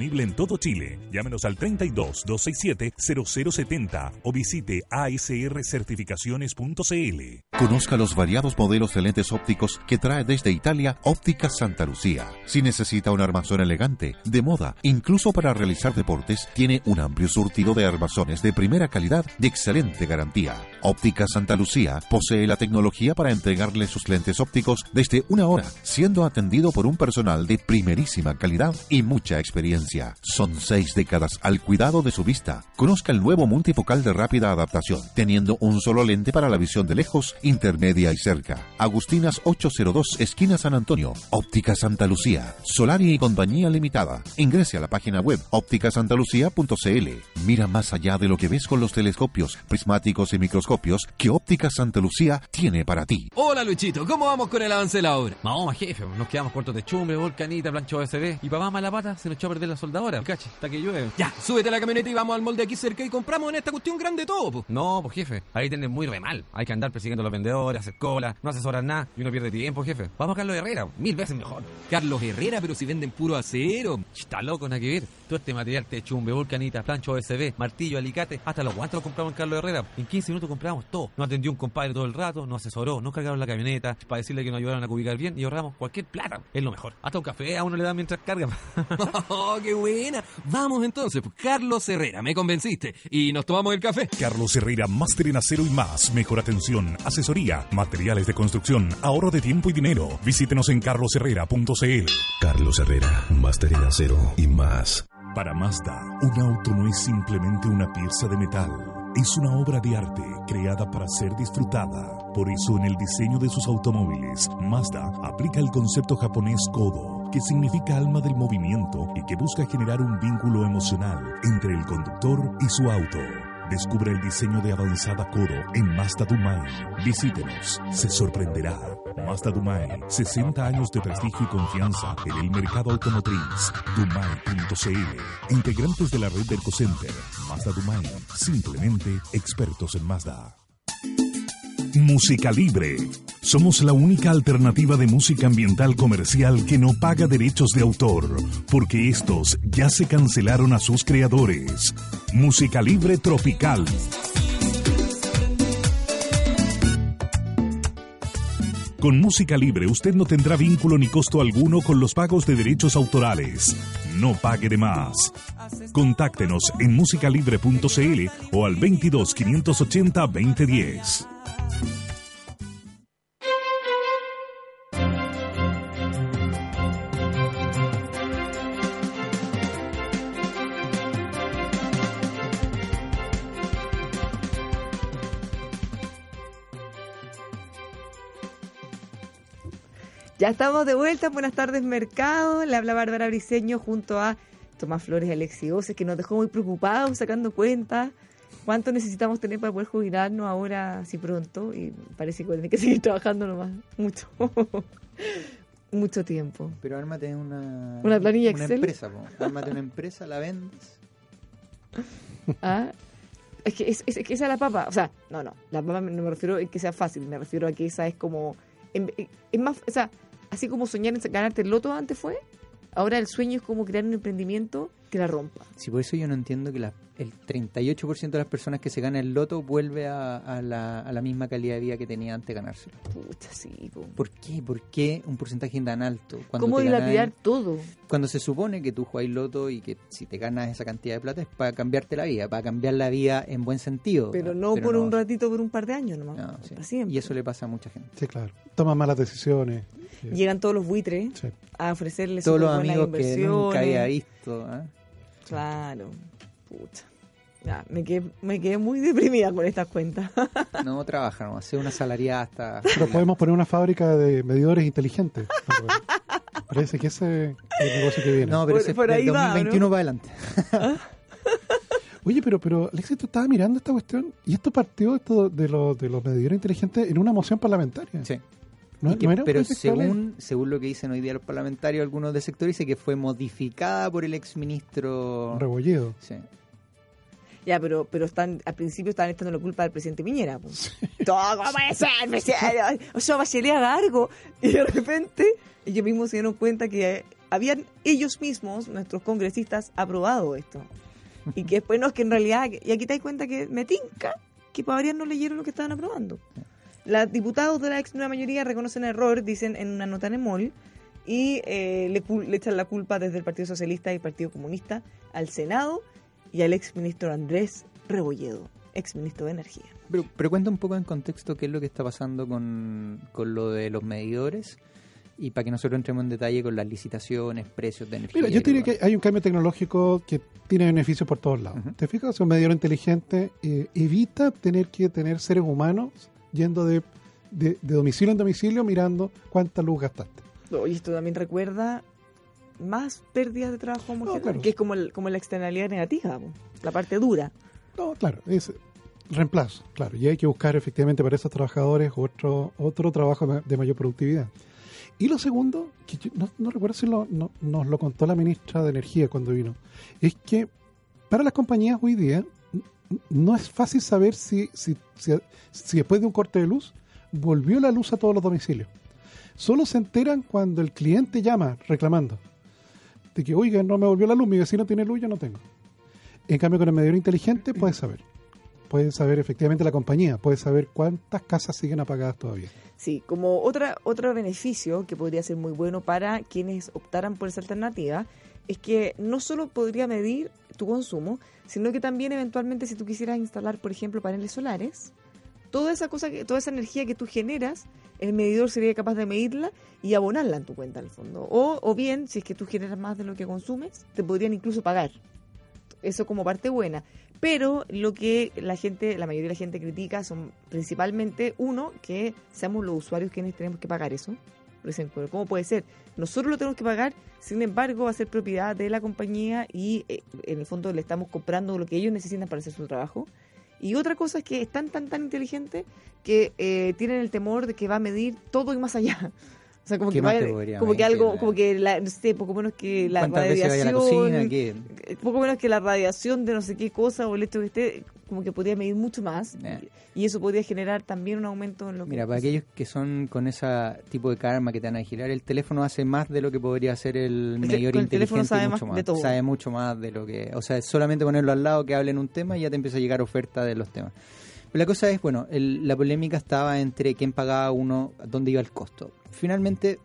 en todo Chile. Llámenos al 32 267 0070 o visite asrcertificaciones.cl. Conozca los variados modelos de lentes ópticos que trae desde Italia Óptica Santa Lucía. Si necesita un armazón elegante, de moda, incluso para realizar deportes, tiene un amplio surtido de armazones de primera calidad y excelente garantía. Óptica Santa Lucía posee la tecnología para entregarle sus lentes ópticos desde una hora, siendo atendido por un personal de primerísima calidad y mucha experiencia. Son seis décadas al cuidado de su vista. Conozca el nuevo multifocal de rápida adaptación, teniendo un solo lente para la visión de lejos, intermedia y cerca. Agustinas 802, esquina San Antonio. Óptica Santa Lucía. Solari y Compañía Limitada. Ingrese a la página web ópticasantalucía.cl. Mira más allá de lo que ves con los telescopios, prismáticos y microscopios que Óptica Santa Lucía tiene para ti. Hola Luchito, ¿cómo vamos con el avance de la obra? Vamos, jefe, nos quedamos cortos de chumbre, volcanita, plancha OSB. Y más mala pata, se nos echó a perder la soldadora. Cacha, hasta que llueve. Ya, súbete a la camioneta y vamos al molde aquí cerca y compramos en esta cuestión grande todo, po. No, pues jefe, ahí tienen muy re mal. Hay que andar persiguiendo a los vendedores, hacer cola, no asesoran nada y uno pierde tiempo, jefe. Vamos a Carlos Herrera, mil veces mejor. Carlos Herrera, pero si venden puro acero. Está loco, nada que ver. Todo este material de chumbe, volcanita, plancha OSB, martillo, alicate, hasta los guantes los compramos en Carlos Herrera. En 15 minutos compramos todo. Nos atendió un compadre todo el rato, nos asesoró, nos cargaron la camioneta para decirle que nos ayudaron a cubicar bien y ahorramos cualquier plata. Es lo mejor. Hasta un café a uno le dan mientras carga. ¡Oh, qué buena! Vamos entonces, pues, Carlos Herrera, me convenciste. Y nos tomamos el café. Carlos Herrera, máster en acero y más. Mejor atención, asesoría, materiales de construcción, ahorro de tiempo y dinero. Visítenos en carlosherrera.cl. Carlos Herrera, máster en acero y más. Para Mazda, un auto no es simplemente una pieza de metal. Es una obra de arte creada para ser disfrutada. Por eso en el diseño de sus automóviles, Mazda aplica el concepto japonés Kodo, que significa alma del movimiento y que busca generar un vínculo emocional entre el conductor y su auto. Descubre el diseño de avanzada Kodo en Mazda Dumai. Visítenos, se sorprenderá. Mazda Dumai, 60 años de prestigio y confianza en el mercado automotriz. Dumai.cl, integrantes de la red del Center. Mazda Dumai, simplemente expertos en Mazda. Música Libre. Somos la única alternativa de música ambiental comercial que no paga derechos de autor, porque estos ya se cancelaron a sus creadores. Música Libre Tropical. Con música libre usted no tendrá vínculo ni costo alguno con los pagos de derechos autorales. No pague de más. Contáctenos en musicalibre.cl o al 22 580 2010. Ya estamos de vuelta. Buenas tardes, mercado. Le habla Bárbara Briseño junto a Tomás Flores Alexi Oces, que nos dejó muy preocupados sacando cuentas. ¿Cuánto necesitamos tener para poder jubilarnos ahora, así pronto? Y parece que voy a tener que seguir trabajando nomás. Mucho. Mucho tiempo. Pero ármate una, Una planilla una Excel. empresa, po. ármate una empresa, la vendes. Ah, Es que, es, es que esa es la papa. O sea, no, no. La papa no me refiero a que sea fácil. Me refiero a que esa es como. Es más. O sea, así como soñar en ganarte el loto antes fue. Ahora el sueño es como crear un emprendimiento que la rompa. Sí, por eso yo no entiendo que la- el 38% de las personas que se gana el loto vuelve a, a la, a la misma calidad de vida que tenía antes de ganárselo. Pucha, sí. po. ¿Por qué? ¿Por qué un porcentaje tan alto? Cuando ¿Cómo dilapidar todo? Cuando se supone que tú jugáis loto y que si te ganas esa cantidad de plata es para cambiarte la vida, para cambiar la vida en buen sentido. Pero no por un ratito, por un par de años nomás. No, sí. Para siempre. Y eso le pasa a mucha gente. Sí, claro. Toman malas decisiones. Sí. Llegan todos los buitres Sí. a ofrecerles Todos los amigos que nunca había visto. ¿ah? Claro. Pucha. Ya, me quedé, me quedé muy deprimida con estas cuentas. No trabaja, no, hacer una salariada hasta... Pero podemos poner una fábrica de medidores inteligentes. Parece que ese es el negocio que viene. No, pero Por- ese es por del ahí va, 2021 ¿no? para adelante. Oye, pero, pero Alexis, tú estabas mirando esta cuestión y esto partió esto de, los de los medidores inteligentes en una moción parlamentaria. Sí. ¿No, Y que- no era pero según, según lo que dicen hoy día los parlamentarios, algunos del sector dice que fue modificada por el exministro. Rebolledo. Sí. Ya, pero, pero están, al principio estaban echando la culpa al presidente Piñera. pues. Todo, ¿cómo puede ser, presidente? O sea, Bachelet haga algo. Y de repente, ellos mismos se dieron cuenta que habían ellos mismos, nuestros congresistas, aprobado esto. Y que después no, es que en realidad, y aquí te das cuenta que me tinca que para no leyeron lo que estaban aprobando. Los diputados de la ex nueva mayoría reconocen error, dicen en una nota en y eh, le, cul- le echan la culpa desde el Partido Socialista y el Partido Comunista al Senado y al ex ministro Andrés Rebolledo, ex ministro de Energía. Pero, pero cuenta un poco en contexto qué es lo que está pasando con, con lo de los medidores y para que nosotros entremos en detalle con las licitaciones, precios de energía. Mira, yo diría que hay un cambio tecnológico que tiene beneficios por todos lados. ¿Te fijas? Un medidor inteligente eh, evita tener que tener seres humanos yendo de, de- de domicilio en domicilio mirando cuánta luz gastaste. Y esto también recuerda más pérdidas de trabajo como No, claro. que es como, el- como la externalidad negativa, la parte dura. No, claro, es reemplazo, claro. Y hay que buscar efectivamente para esos trabajadores otro, otro trabajo de mayor productividad. Y lo segundo, que yo no, no recuerdo si lo- no- nos lo contó la ministra de Energía cuando vino, es que para las compañías hoy día no es fácil saber si, si, si, si después de un corte de luz volvió la luz a todos los domicilios. Solo se enteran cuando el cliente llama reclamando de que, oiga, no me volvió la luz, mi vecino tiene luz, yo no tengo. En cambio, con el medidor inteligente puedes saber. Puedes saber efectivamente la compañía, puedes saber cuántas casas siguen apagadas todavía. Sí, como otra, otro beneficio que podría ser muy bueno para quienes optaran por esa alternativa es que no solo podría medir tu consumo, sino que también eventualmente si tú quisieras instalar, por ejemplo, paneles solares, toda esa cosa, que, toda esa energía que tú generas, el medidor sería capaz de medirla y abonarla en tu cuenta al fondo. O, o bien, si es que tú generas más de lo que consumes, te podrían incluso pagar. Eso como parte buena. Pero lo que la gente, la mayoría de la gente critica son principalmente, uno, que seamos los usuarios quienes tenemos que pagar eso. Por ejemplo, ¿cómo puede ser? Nosotros lo tenemos que pagar, sin embargo, va a ser propiedad de la compañía y eh, en el fondo le estamos comprando lo que ellos necesitan para hacer su trabajo. Y otra cosa es que es tan, tan, tan inteligente que eh, tienen el temor de que va a medir todo y más allá. O sea, como ¿Qué que, más vaya- como que algo, como que, la, no sé, poco menos que la ¿Cuántas veces vaya a la radiación, cocina? Poco menos que la radiación de no sé qué cosa o el hecho que esté, como que podría medir mucho más. Eh. Y eso podría generar también un aumento en lo que... Mira, para aquellos que son con ese tipo de karma que te van a vigilar, el teléfono hace más de lo que podría hacer el te- medidor con el teléfono inteligente sabe más mucho de todo. Sabe mucho más de lo que... O sea, solamente ponerlo al lado que hablen un tema y ya te empieza a llegar oferta de los temas. La cosa es, bueno, el- la polémica estaba entre quién pagaba uno, dónde iba el costo. Finalmente,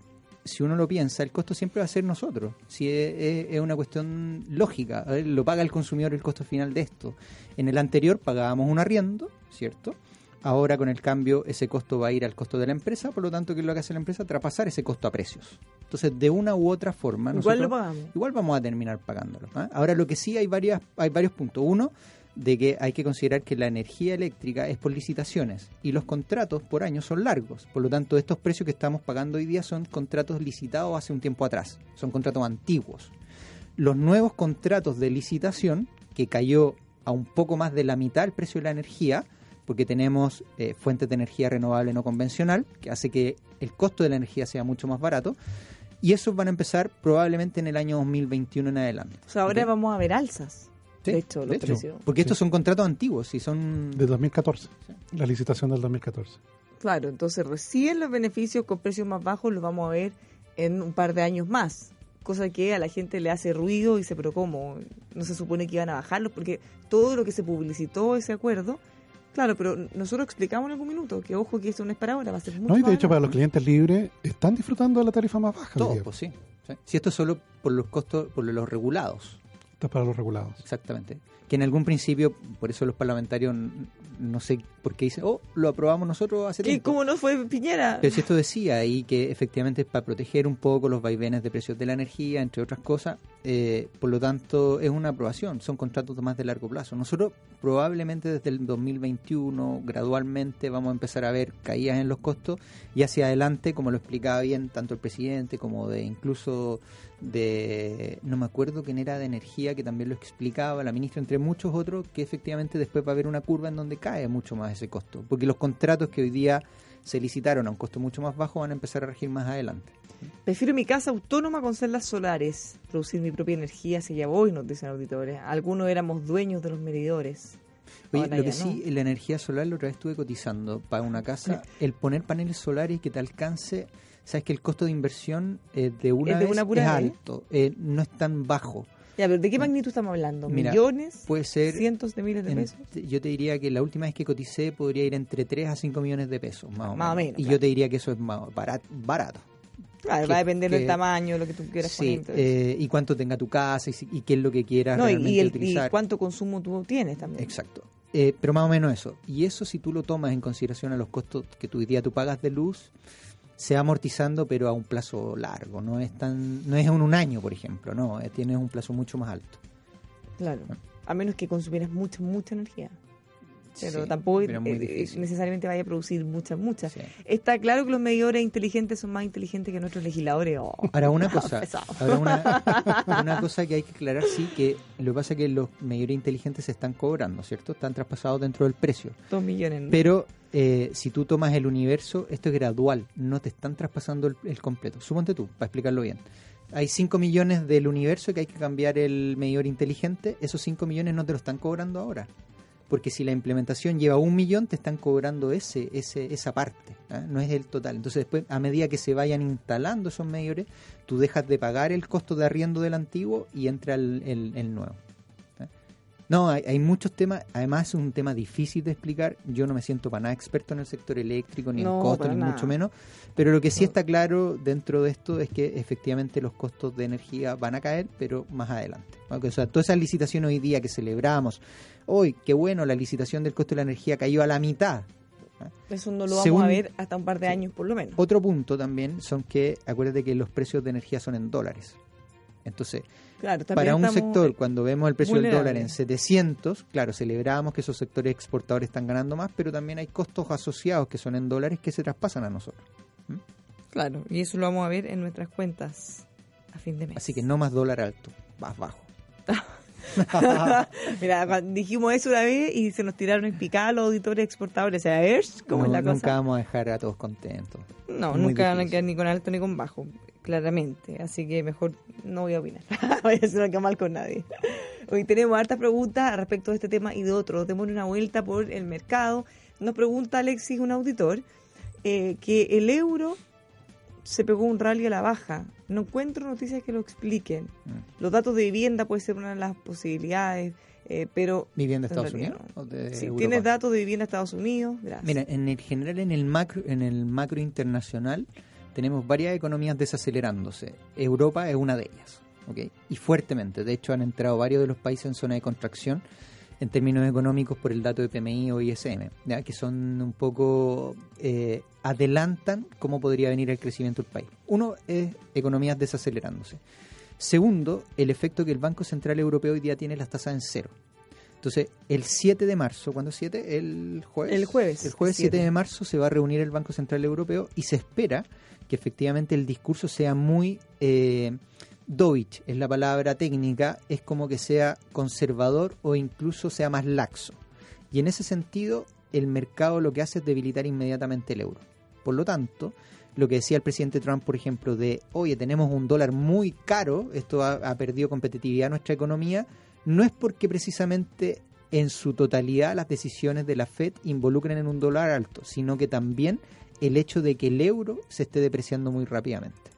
si uno lo piensa, el costo siempre va a ser nosotros. Si es, una cuestión lógica, ver, lo paga el consumidor el costo final de esto. En el anterior pagábamos un arriendo, ¿cierto? Ahora con el cambio ese costo va a ir al costo de la empresa, por lo tanto, ¿qué es lo que hace la empresa? Traspasar ese costo a precios. Entonces, de una u otra forma, Igual lo nosotros- pagamos. igual vamos a terminar pagándolo. ¿ah? Ahora lo que sí hay varias, hay varios puntos. Uno, de que hay que considerar que la energía eléctrica es por licitaciones y los contratos por año son largos. Por lo tanto, estos precios que estamos pagando hoy día son contratos licitados hace un tiempo atrás. Son contratos antiguos. los nuevos contratos de licitación, que cayó a un poco más de la mitad el precio de la energía, porque tenemos eh, fuentes de energía renovable no convencional, que hace que el costo de la energía sea mucho más barato, y esos van a empezar probablemente en el año 2021 en adelante. O sea, ahora vamos a ver alzas. Sí, de hecho, los de hecho, precios. porque estos son contratos antiguos y son... De 2014. La licitación del 2014. Claro, entonces recién los beneficios con precios más bajos los vamos a ver en un par de años más. Cosa que a la gente le hace ruido y dice, pero ¿cómo? No se supone que iban a bajarlos porque todo lo que se publicitó ese acuerdo, claro, pero nosotros explicamos en algún minuto que ojo que esto no es para ahora, va a ser mucho No, y de hecho para los clientes libres están disfrutando de la tarifa más baja. hoy Todo, día. pues sí, sí. Si esto es solo por los costos, por los regulados. Es para los regulados. Exactamente. Que en algún principio, por eso los parlamentarios, no sé por qué dicen, oh, lo aprobamos nosotros hace ¿Qué? tiempo. ¿Cómo no fue Piñera? Pero si esto decía ahí que efectivamente es para proteger un poco los vaivenes de precios de la energía, entre otras cosas, eh, por lo tanto es una aprobación, son contratos más de largo plazo. Nosotros probablemente desde el 2021 gradualmente vamos a empezar a ver caídas en los costos y hacia adelante, como lo explicaba bien tanto el presidente como de incluso de, no me acuerdo quién era de energía que también lo explicaba, la ministra, entre muchos otros, que efectivamente después va a haber una curva en donde cae mucho más ese costo, porque los contratos que hoy día se licitaron a un costo mucho más bajo van a empezar a regir más adelante. Prefiero mi casa autónoma con celdas solares, producir mi propia energía, si ya voy, nos dicen auditores. Algunos éramos dueños de los medidores. Oye, Ahora lo que ya sí, la energía solar, la otra vez estuve cotizando para una casa, el poner paneles solares que te alcance, sabes que el costo de inversión eh, de una ¿Es de vez una es vez? alto, eh, no es tan bajo. Ya, pero ¿de qué magnitud estamos hablando? Mira, ¿Millones? Puede ser. ¿Cientos de miles de en- pesos? yo te diría que la última vez que coticé podría ir entre 3 a 5 millones de pesos, más o Más o menos. y claro. yo te diría que eso es más barato. barato. Claro, que- va a depender que- del tamaño, lo que tú quieras Sí, poner. eh, y cuánto tenga tu casa y, qué es lo que quieras No, realmente y el, y utilizar. cuánto consumo tú tienes también. Exacto. Eh, pero más o menos eso. Y eso si tú lo tomas en consideración a los costos que hoy día tú pagas de luz, se va amortizando pero a un plazo largo. No es tan no es en un año, por ejemplo. No, eh, tienes un plazo mucho más alto. Claro. A menos que consumieras mucha, mucha energía. Pero Sí, tampoco pero eh, difícil. necesariamente vaya a producir mucha, mucha. Está claro que los medidores inteligentes son más inteligentes que nuestros legisladores. Oh, Ahora una cosa, ahora una, una cosa que hay que aclarar, sí, que lo que pasa es que los medidores inteligentes se están cobrando, ¿cierto? Están traspasados dentro del precio. Dos millones. ¿no? Pero eh, si tú tomas el universo, esto es gradual, no te están traspasando el, el completo. Suponte tú, para explicarlo bien. Hay 5 millones del universo que hay que cambiar el medidor inteligente, esos 5 millones no te lo están cobrando ahora. Porque si la implementación lleva un millón, te están cobrando ese, ese, esa parte, ¿ah? no es el total. Entonces después, a medida que se vayan instalando esos medidores, tú dejas de pagar el costo de arriendo del antiguo y entra el- el nuevo. No, hay, hay muchos temas, además es un tema difícil de explicar. Yo no me siento para nada experto en el sector eléctrico, ni No, en costos, ni nada. mucho menos. Pero lo que sí está claro dentro de esto es que efectivamente los costos de energía van a caer, pero más adelante. O sea, todas esas licitaciones hoy día que celebramos, hoy, qué bueno, la licitación del costo de la energía cayó a la mitad. Eso no lo vamos Según- a ver hasta un par de años por lo menos. Otro punto también son que, acuérdate que los precios de energía son en dólares. Entonces, Claro, para un sector, cuando vemos el precio del dólar en vulnerables. 700, claro, celebramos que esos sectores exportadores están ganando más, pero también hay costos asociados que son en dólares que se traspasan a nosotros. Claro, y eso lo vamos a ver en nuestras cuentas a fin de mes. Así que no más dólar alto, más bajo. Mira, dijimos eso una vez y se nos tiraron en picada los auditores exportadores. O sea, a ver cómo es la cosa. Nunca vamos a dejar a todos contentos. No, Muy nunca van a quedar ni con alto ni con bajo, claramente. Así que mejor no voy a opinar. voy a hacer que mal con nadie. Hoy tenemos hartas preguntas respecto de este tema y de otros. Démosle una vuelta por el mercado. Nos pregunta Alexis, un auditor, eh, que el euro se pegó un rally a la baja. No encuentro noticias que lo expliquen. Mm. Los datos de vivienda puede ser una de las posibilidades, eh, pero... ¿Vivienda de Estados Unidos no. de tienes datos de vivienda de Estados Unidos, gracias. Mira, en el general, en el macro, en el macro internacional, tenemos varias economías desacelerándose. Europa es una de ellas, ¿ok? Y fuertemente. De hecho, han entrado varios de los países en zona de contracción en términos económicos por el dato de PMI o ISM, ¿ya? que son un poco eh, adelantan cómo podría venir el crecimiento del país. Uno es economías desacelerándose. Segundo, el efecto que el Banco Central Europeo hoy día tiene las tasas en cero. Entonces, el 7 de marzo, ¿cuándo es 7? El jueves. El jueves, El jueves 7 7. de marzo se va a reunir el Banco Central Europeo y se espera que efectivamente el discurso sea muy dovish es la palabra técnica, es como que sea conservador o incluso sea más laxo. Y en ese sentido, el mercado lo que hace es debilitar inmediatamente el euro. Por lo tanto, lo que decía el presidente Trump, por ejemplo, de, oye, tenemos un dólar muy caro, esto ha, ha perdido competitividad en nuestra economía, no es porque precisamente en su totalidad las decisiones de la Fed involucren en un dólar alto, sino que también el hecho de que el euro se esté depreciando muy rápidamente.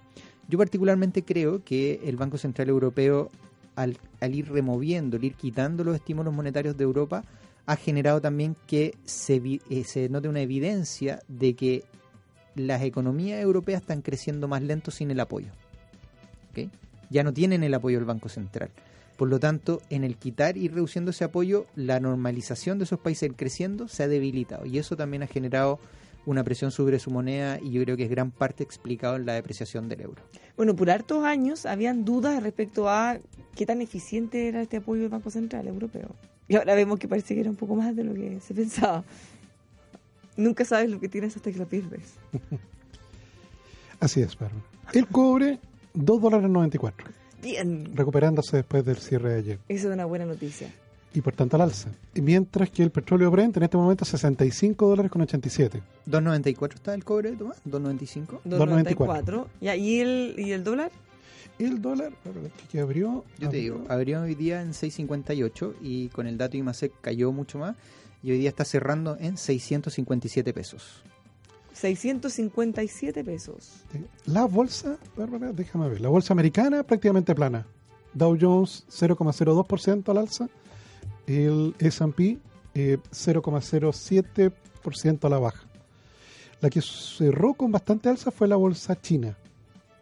Yo particularmente creo que el Banco Central Europeo, al, ir removiendo, al ir quitando los estímulos monetarios de Europa, ha generado también que se, eh, se note una evidencia de que las economías europeas están creciendo más lento sin el apoyo. ¿ok? Ya no tienen el apoyo del Banco Central. Por lo tanto, en el quitar y reduciendo ese apoyo, la normalización de esos países creciendo se ha debilitado. Y eso también ha generado una presión sobre su moneda y yo creo que es gran parte explicado en la depreciación del euro. Bueno, por hartos años habían dudas respecto a qué tan eficiente era este apoyo del Banco Central Europeo. Y ahora vemos que parece que era un poco más de lo que se pensaba. Nunca sabes lo que tienes hasta que lo pierdes. Así es, Bárbara. El cobre, 2 dólares 94, Bien. recuperándose después del cierre de ayer. Esa es una buena noticia. Y por tanto al alza. Y Mientras que el petróleo Brent en este momento 65 dólares con 87. ¿2.94 está el cobre, Tomás? ¿2.95? 2.94. Ya, ¿y el, ¿Y el dólar? El dólar, que abrió... Yo te digo, abrió hoy día en 6.58 y con el dato IMASEC cayó mucho más y hoy día está cerrando en 657 pesos. 657 pesos. La bolsa, Bárbara, déjame ver. La bolsa americana prácticamente plana. Dow Jones 0,02% al alza. El S&P eh, 0,07% a la baja. La que cerró con bastante alza fue la bolsa china.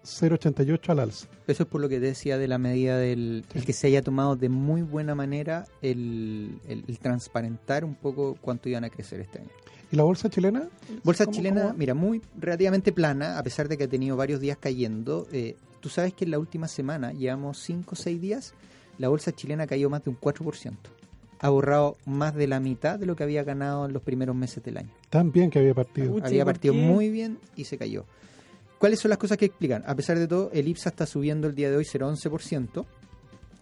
0,88 al alza. Eso es por lo que decía de la medida del el que se haya tomado de muy buena manera el, el- el transparentar un poco cuánto iban a crecer este año. ¿Y la bolsa chilena? Bolsa ¿Cómo- chilena, cómo mira, muy relativamente plana, a pesar de que ha tenido varios días cayendo. Eh, Tú sabes que en la última semana, llevamos 5 o 6 días, la bolsa chilena caído más de un 4%. Ha borrado más de la mitad de lo que había ganado en los primeros meses del año. Tan bien que había partido. había ¿por partido qué? muy bien y se cayó. ¿Cuáles son las cosas que explican? A pesar de todo, el IPSA está subiendo el día de hoy 0,11%.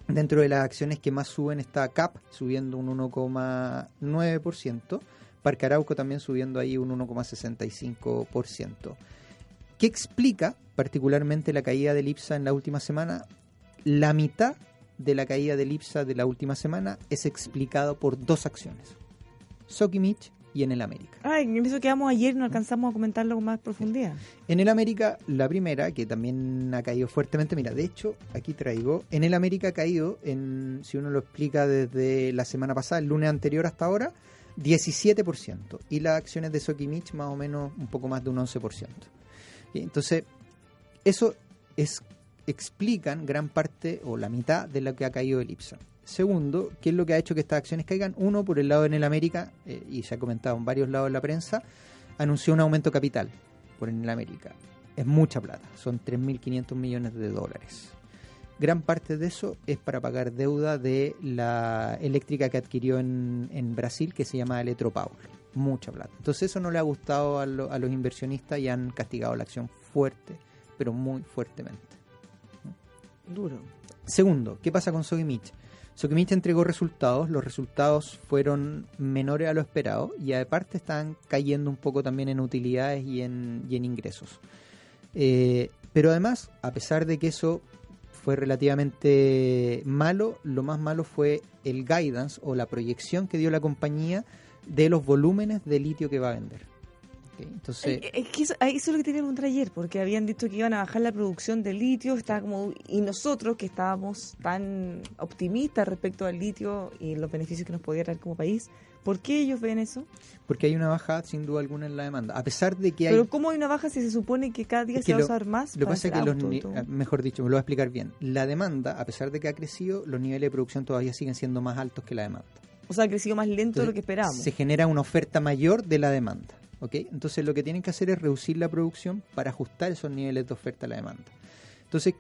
Dentro de las acciones que más suben está CAP, subiendo un 1,9%. Parque Arauco también subiendo ahí un 1,65%. ¿Qué explica particularmente la caída del IPSA en la última semana? La mitad de la caída del IPSA de la última semana es explicado por dos acciones. Sokimich y en el América. Ay, en eso quedamos ayer y no alcanzamos a comentarlo con más profundidad. En el América, la primera, que también ha caído fuertemente, mira, de hecho, aquí traigo, en el América ha caído, en, si uno lo explica desde la semana pasada, el lunes anterior hasta ahora, 17%. Y las acciones de Sokimich más o menos un poco más de un 11%. Y Entonces, eso es, explican gran parte o la mitad de lo que ha caído el IPSA. Segundo, ¿qué es lo que ha hecho que estas acciones caigan? Uno, por el lado en el América, eh, y se ha comentado en varios lados de la prensa, anunció un aumento capital por el América. Es mucha plata, son 3.500 millones de dólares. Gran parte de eso es para pagar deuda de la eléctrica que adquirió en, Brasil, que se llama Electropower. Mucha plata. Entonces eso no le ha gustado a los inversionistas y han castigado la acción fuerte, pero muy fuertemente. Duro. Segundo, ¿qué pasa con Sokimich? Sokimich entregó resultados, los resultados fueron menores a lo esperado y aparte están cayendo un poco también en utilidades y en, y en ingresos. Eh, pero además, a pesar de que eso fue relativamente malo, lo más malo fue el guidance o la proyección que dio la compañía de los volúmenes de litio que va a vender. Entonces, Eh, Es que eso, eso es lo que tenía ayer, porque habían dicho que iban a bajar la producción de litio, estaba como y nosotros que estábamos tan optimistas respecto al litio y los beneficios que nos podía traer como país, ¿por qué ellos ven eso? porque hay una baja sin duda alguna en la demanda. A pesar de que hay... Pero ¿cómo hay una baja si se supone que cada día Es se va a usar más? Lo que pasa es que los ah, mejor dicho, me lo voy a explicar bien. La demanda, a pesar de que ha crecido, los niveles de producción todavía siguen siendo más altos que la demanda. O sea, ha crecido más lento de lo que esperábamos. Se genera una oferta mayor de la demanda. ¿Ok? Entonces lo que tienen que hacer es reducir la producción para ajustar esos niveles de oferta a la demanda. Entonces,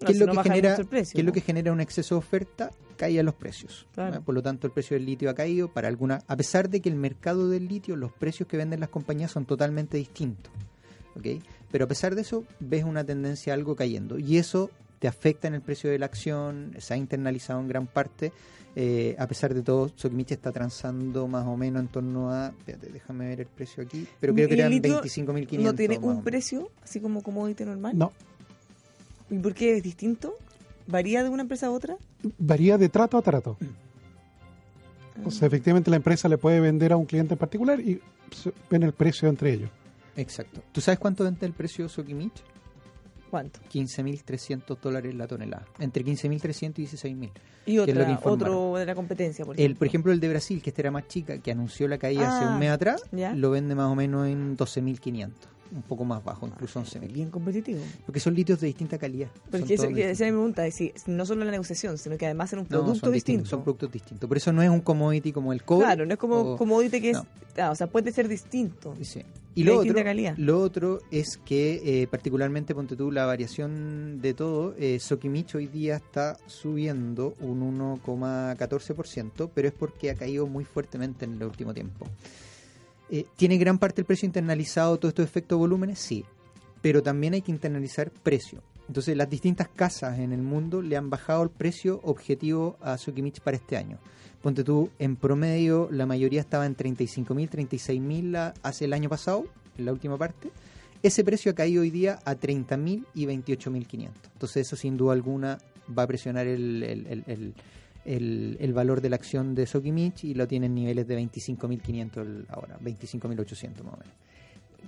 No, ¿qué, es si lo no que genera, precio, qué es lo que genera un exceso de oferta? Caían los precios. Claro. ¿no? Por lo tanto, el precio del litio ha caído para alguna, a pesar de que el mercado del litio, los precios que venden las compañías son totalmente distintos. ¿ok? Pero a pesar de eso, ves una tendencia a algo cayendo. Y eso te afecta en el precio de la acción, se ha internalizado en gran parte. Eh, a pesar de todo, Sokimich está transando más o menos en torno a. Espérate, déjame ver el precio aquí. Pero creo que ¿Y el eran litio 25.500. ¿No tiene un precio, así como commodity normal? No, ¿Y por qué es distinto? ¿Varía de una empresa a otra? varía de trato a trato. O sea, efectivamente la empresa le puede vender a un cliente en particular y ven el precio entre ellos. Exacto. ¿Tú sabes cuánto vende el precio Sokimich? ¿Cuánto? 15.300 dólares la tonelada. Entre 15.300 y 16.000. Y otra, otro de la competencia, por El, ejemplo. por ejemplo, el de Brasil, que este era más chica, que anunció la caída hace Ah, un mes atrás, ya. lo vende más o menos en 12.500. Un poco más bajo, incluso 11.000. Bien competitivo. Porque son litios de distinta calidad. Porque esa es mi pregunta, es si no solo la negociación, sino que además en un No, producto son distinto. son productos distintos. Por eso no es un commodity como el cobre. Claro, no es como o- commodity que es... no. ah, o sea, puede ser distinto. Sí. Y lo otro, calidad. lo otro es que, eh, particularmente, ponte tú, la variación de todo, eh, Sokimich hoy día está subiendo un 1,14%, pero es porque ha caído muy fuertemente en el último tiempo. Eh, ¿Tiene gran parte del precio internalizado todos estos efectos volúmenes? Sí, pero también hay que internalizar precio. Entonces, las distintas casas en el mundo le han bajado el precio objetivo a Sokimich para este año. Ponte tú, en promedio, la mayoría estaba en 35.000, 36.000 la- hace el año pasado, en la última parte. Ese precio ha caído hoy día a 30.000 y 28.500. Entonces, eso sin duda alguna va a presionar el, el- el- el- valor de la acción de Sokimich y lo tiene en niveles de 25.500 el- ahora, 25.800 más o menos.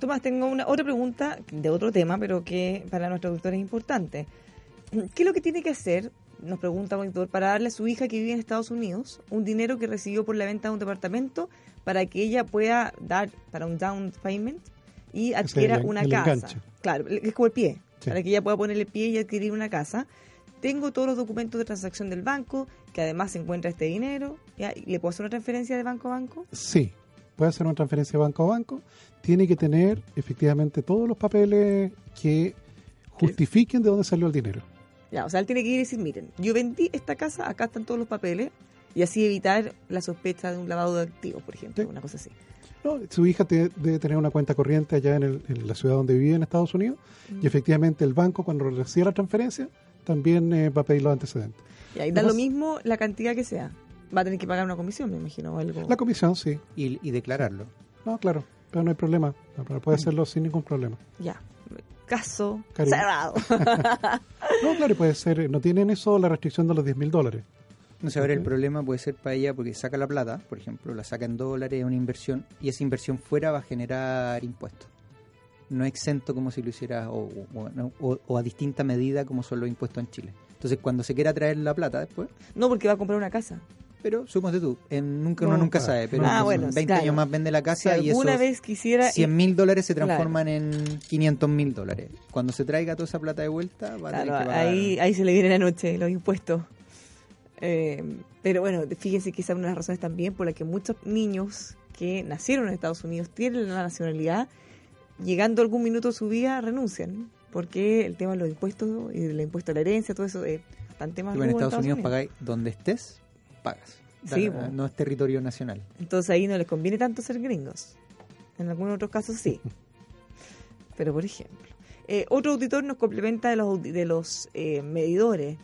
Tomás, tengo una otra pregunta de otro tema, pero que para nuestro auditor es importante. ¿Qué es lo que tiene que hacer, nos pregunta un auditor, para darle a su hija que vive en Estados Unidos un dinero que recibió por la venta de un departamento para que ella pueda dar para un down payment y adquiera el- una el casa? enganche. Claro, es como el pie, Sí. para que ella pueda ponerle pie y adquirir una casa. Tengo todos los documentos de transacción del banco, que además se encuentra este dinero. ¿ya? ¿Y ¿Le puedo hacer una transferencia de banco a banco? Sí, puede hacer una transferencia de banco a banco. Tiene que tener efectivamente todos los papeles que justifiquen de dónde salió el dinero. Ya, o sea, él tiene que ir y decir, miren, yo vendí esta casa, acá están todos los papeles, y así evitar la sospecha de un lavado de activos, por ejemplo, una cosa así. No, su hija te- debe tener una cuenta corriente allá en, el- en la ciudad donde vive en Estados Unidos Mm. y efectivamente el banco cuando reciba la transferencia también eh, va a pedir los antecedentes. Y ahí da lo mismo la cantidad que sea. Va a tener que pagar una comisión, me imagino, o algo. La comisión, sí. Y, y declararlo. No, claro, pero no hay problema. No, puede hacerlo sin ningún problema. Ya. Caso Cariño. cerrado. No, claro, y puede ser, no tienen eso la restricción de los 10 mil dólares. No sé, ahora el problema puede ser para ella porque saca la plata, por ejemplo, la saca en dólares, es una inversión, y esa inversión fuera va a generar impuestos. No exento como si lo hiciera o, o- o a distinta medida como son los impuestos en Chile. Entonces, cuando se quiera traer la plata después, no, porque va a comprar una casa. pero suponte tú, en, nunca, uno No, nunca claro. sabe, pero Ah, en bueno, 20 claro. años más vende la Si casa y alguna esos vez quisiera... 100 mil dólares se Claro. transforman en 500 mil dólares. Cuando se traiga toda esa plata de vuelta, va a tener que pagar. ahí, ahí se le viene la noche los impuestos. Eh, pero bueno, fíjense que esa es una de las razones también por las que muchos niños que nacieron en Estados Unidos tienen la nacionalidad, llegando algún minuto de su vida, renuncian. Porque el tema de los impuestos y del impuesto a la herencia, todo eso es bastante más Tú en Estados Unidos pagáis donde estés, pagas. Sí, no es territorio nacional. Entonces ahí no les conviene tanto ser gringos. En algunos otros casos sí. Pero por ejemplo. eh, otro auditor nos complementa de los, de los eh, medidores.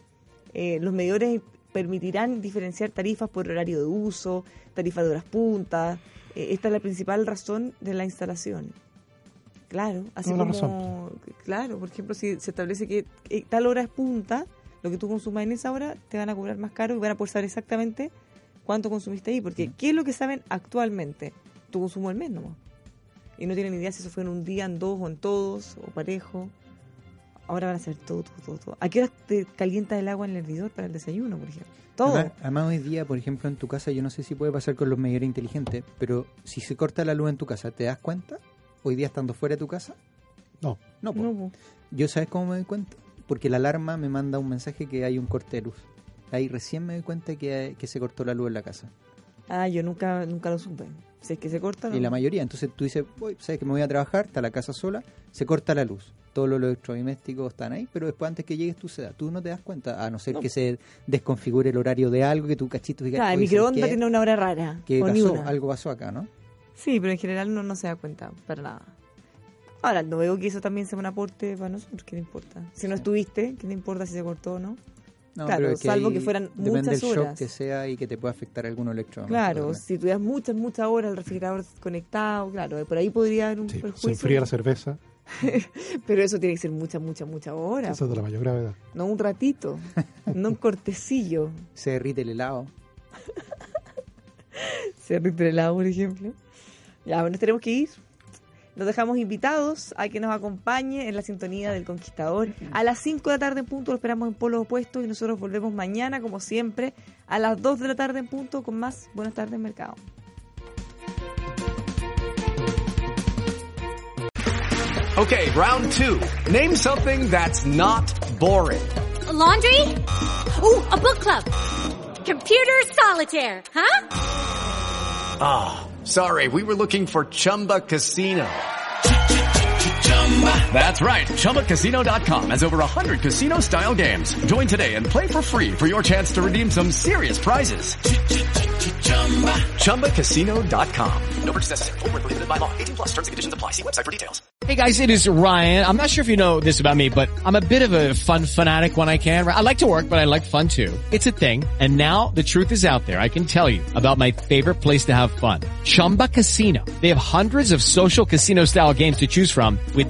Eh, los medidores permitirán diferenciar tarifas por horario de uso, tarifas de horas puntas. Eh, esta es la principal razón de la instalación. Claro, así como, claro, por ejemplo, si se establece que tal hora es punta, lo que tú consumas en esa hora te van a cobrar más caro y van a poder saber exactamente cuánto consumiste ahí, porque ¿qué es lo que saben actualmente? Tu consumo al mes nomás. Y no tienen idea si eso fue en un día, en dos o en todos, o parejo. Ahora van a hacer todo, todo, todo, todo. ¿A qué hora te calienta el agua en el hervidor para el desayuno, por ejemplo? Todo. Además, además hoy día, por ejemplo, en tu casa, yo no sé si puede pasar con los medidores inteligentes, pero si se corta la luz en tu casa, ¿te das cuenta? Hoy día estando fuera de tu casa. No. No, po. No, po. Yo sabes cómo me doy cuenta? Porque la alarma me manda un mensaje que hay un corte de luz. Ahí recién me doy cuenta que, que se cortó la luz en la casa. Ah, yo nunca, nunca lo supe. Si es que se corta, no. Y la mayoría, entonces tú dices, voy, sabes que me voy a trabajar, está la casa sola, se corta la luz. Todos los electrodomésticos están ahí, pero después antes que llegues tú se da. Tú no te das cuenta, a no ser No. que se desconfigure el horario de algo, que tu cachito diga, Claro, el "Oye, ¿sabes microondas tiene una hora rara. ¿Qué o ni pasó? Algo pasó acá, ¿no? Sí, pero en general uno no se da cuenta para nada. Ahora, no veo que eso también sea un aporte para nosotros, ¿qué le importa? Si no estuviste, ¿qué le importa si se cortó o no? No, claro, pero es salvo que fueran depende muchas del shock horas. que sea y que te pueda afectar alguno electro. Claro, si tuvieras muchas, muchas horas el refrigerador conectado, claro, por ahí podría haber un Sí, se perjuicio. enfría la cerveza. Pero eso tiene que ser muchas, muchas, muchas horas. Eso es de la mayor gravedad. No un ratito, no un cortecillo. Se derrite el helado. Se derrite el helado, por ejemplo. Ya, bueno, tenemos que ir. Los dejamos invitados a que nos acompañe en la sintonía del Conquistador. A las 5 de la tarde en punto lo esperamos en Polo Opuesto y nosotros volvemos mañana, como siempre, a las 2 de la tarde en punto con más Buenas tardes, Mercado. Okay, round two. Name something that's not boring. A laundry? Ooh, a book club. Computer solitaire, huh? Ah, sorry, we were looking for Chumba Casino. That's right, ChumbaCasino.com has over 100 casino style games. Join today and play for free for your chance to redeem some serious prizes. ChumbaCasino.com. No purchase necessary. Void where prohibited by law. 18 plus terms and conditions apply. See website for details. Hey guys, it is Ryan. I'm not sure if you know this about me, but I'm a bit of a fun fanatic when I can. I like to work, but I like fun too. It's a thing. And now the truth is out there. I can tell you about my favorite place to have fun. Chumba Casino. They have hundreds of social casino style games to choose from with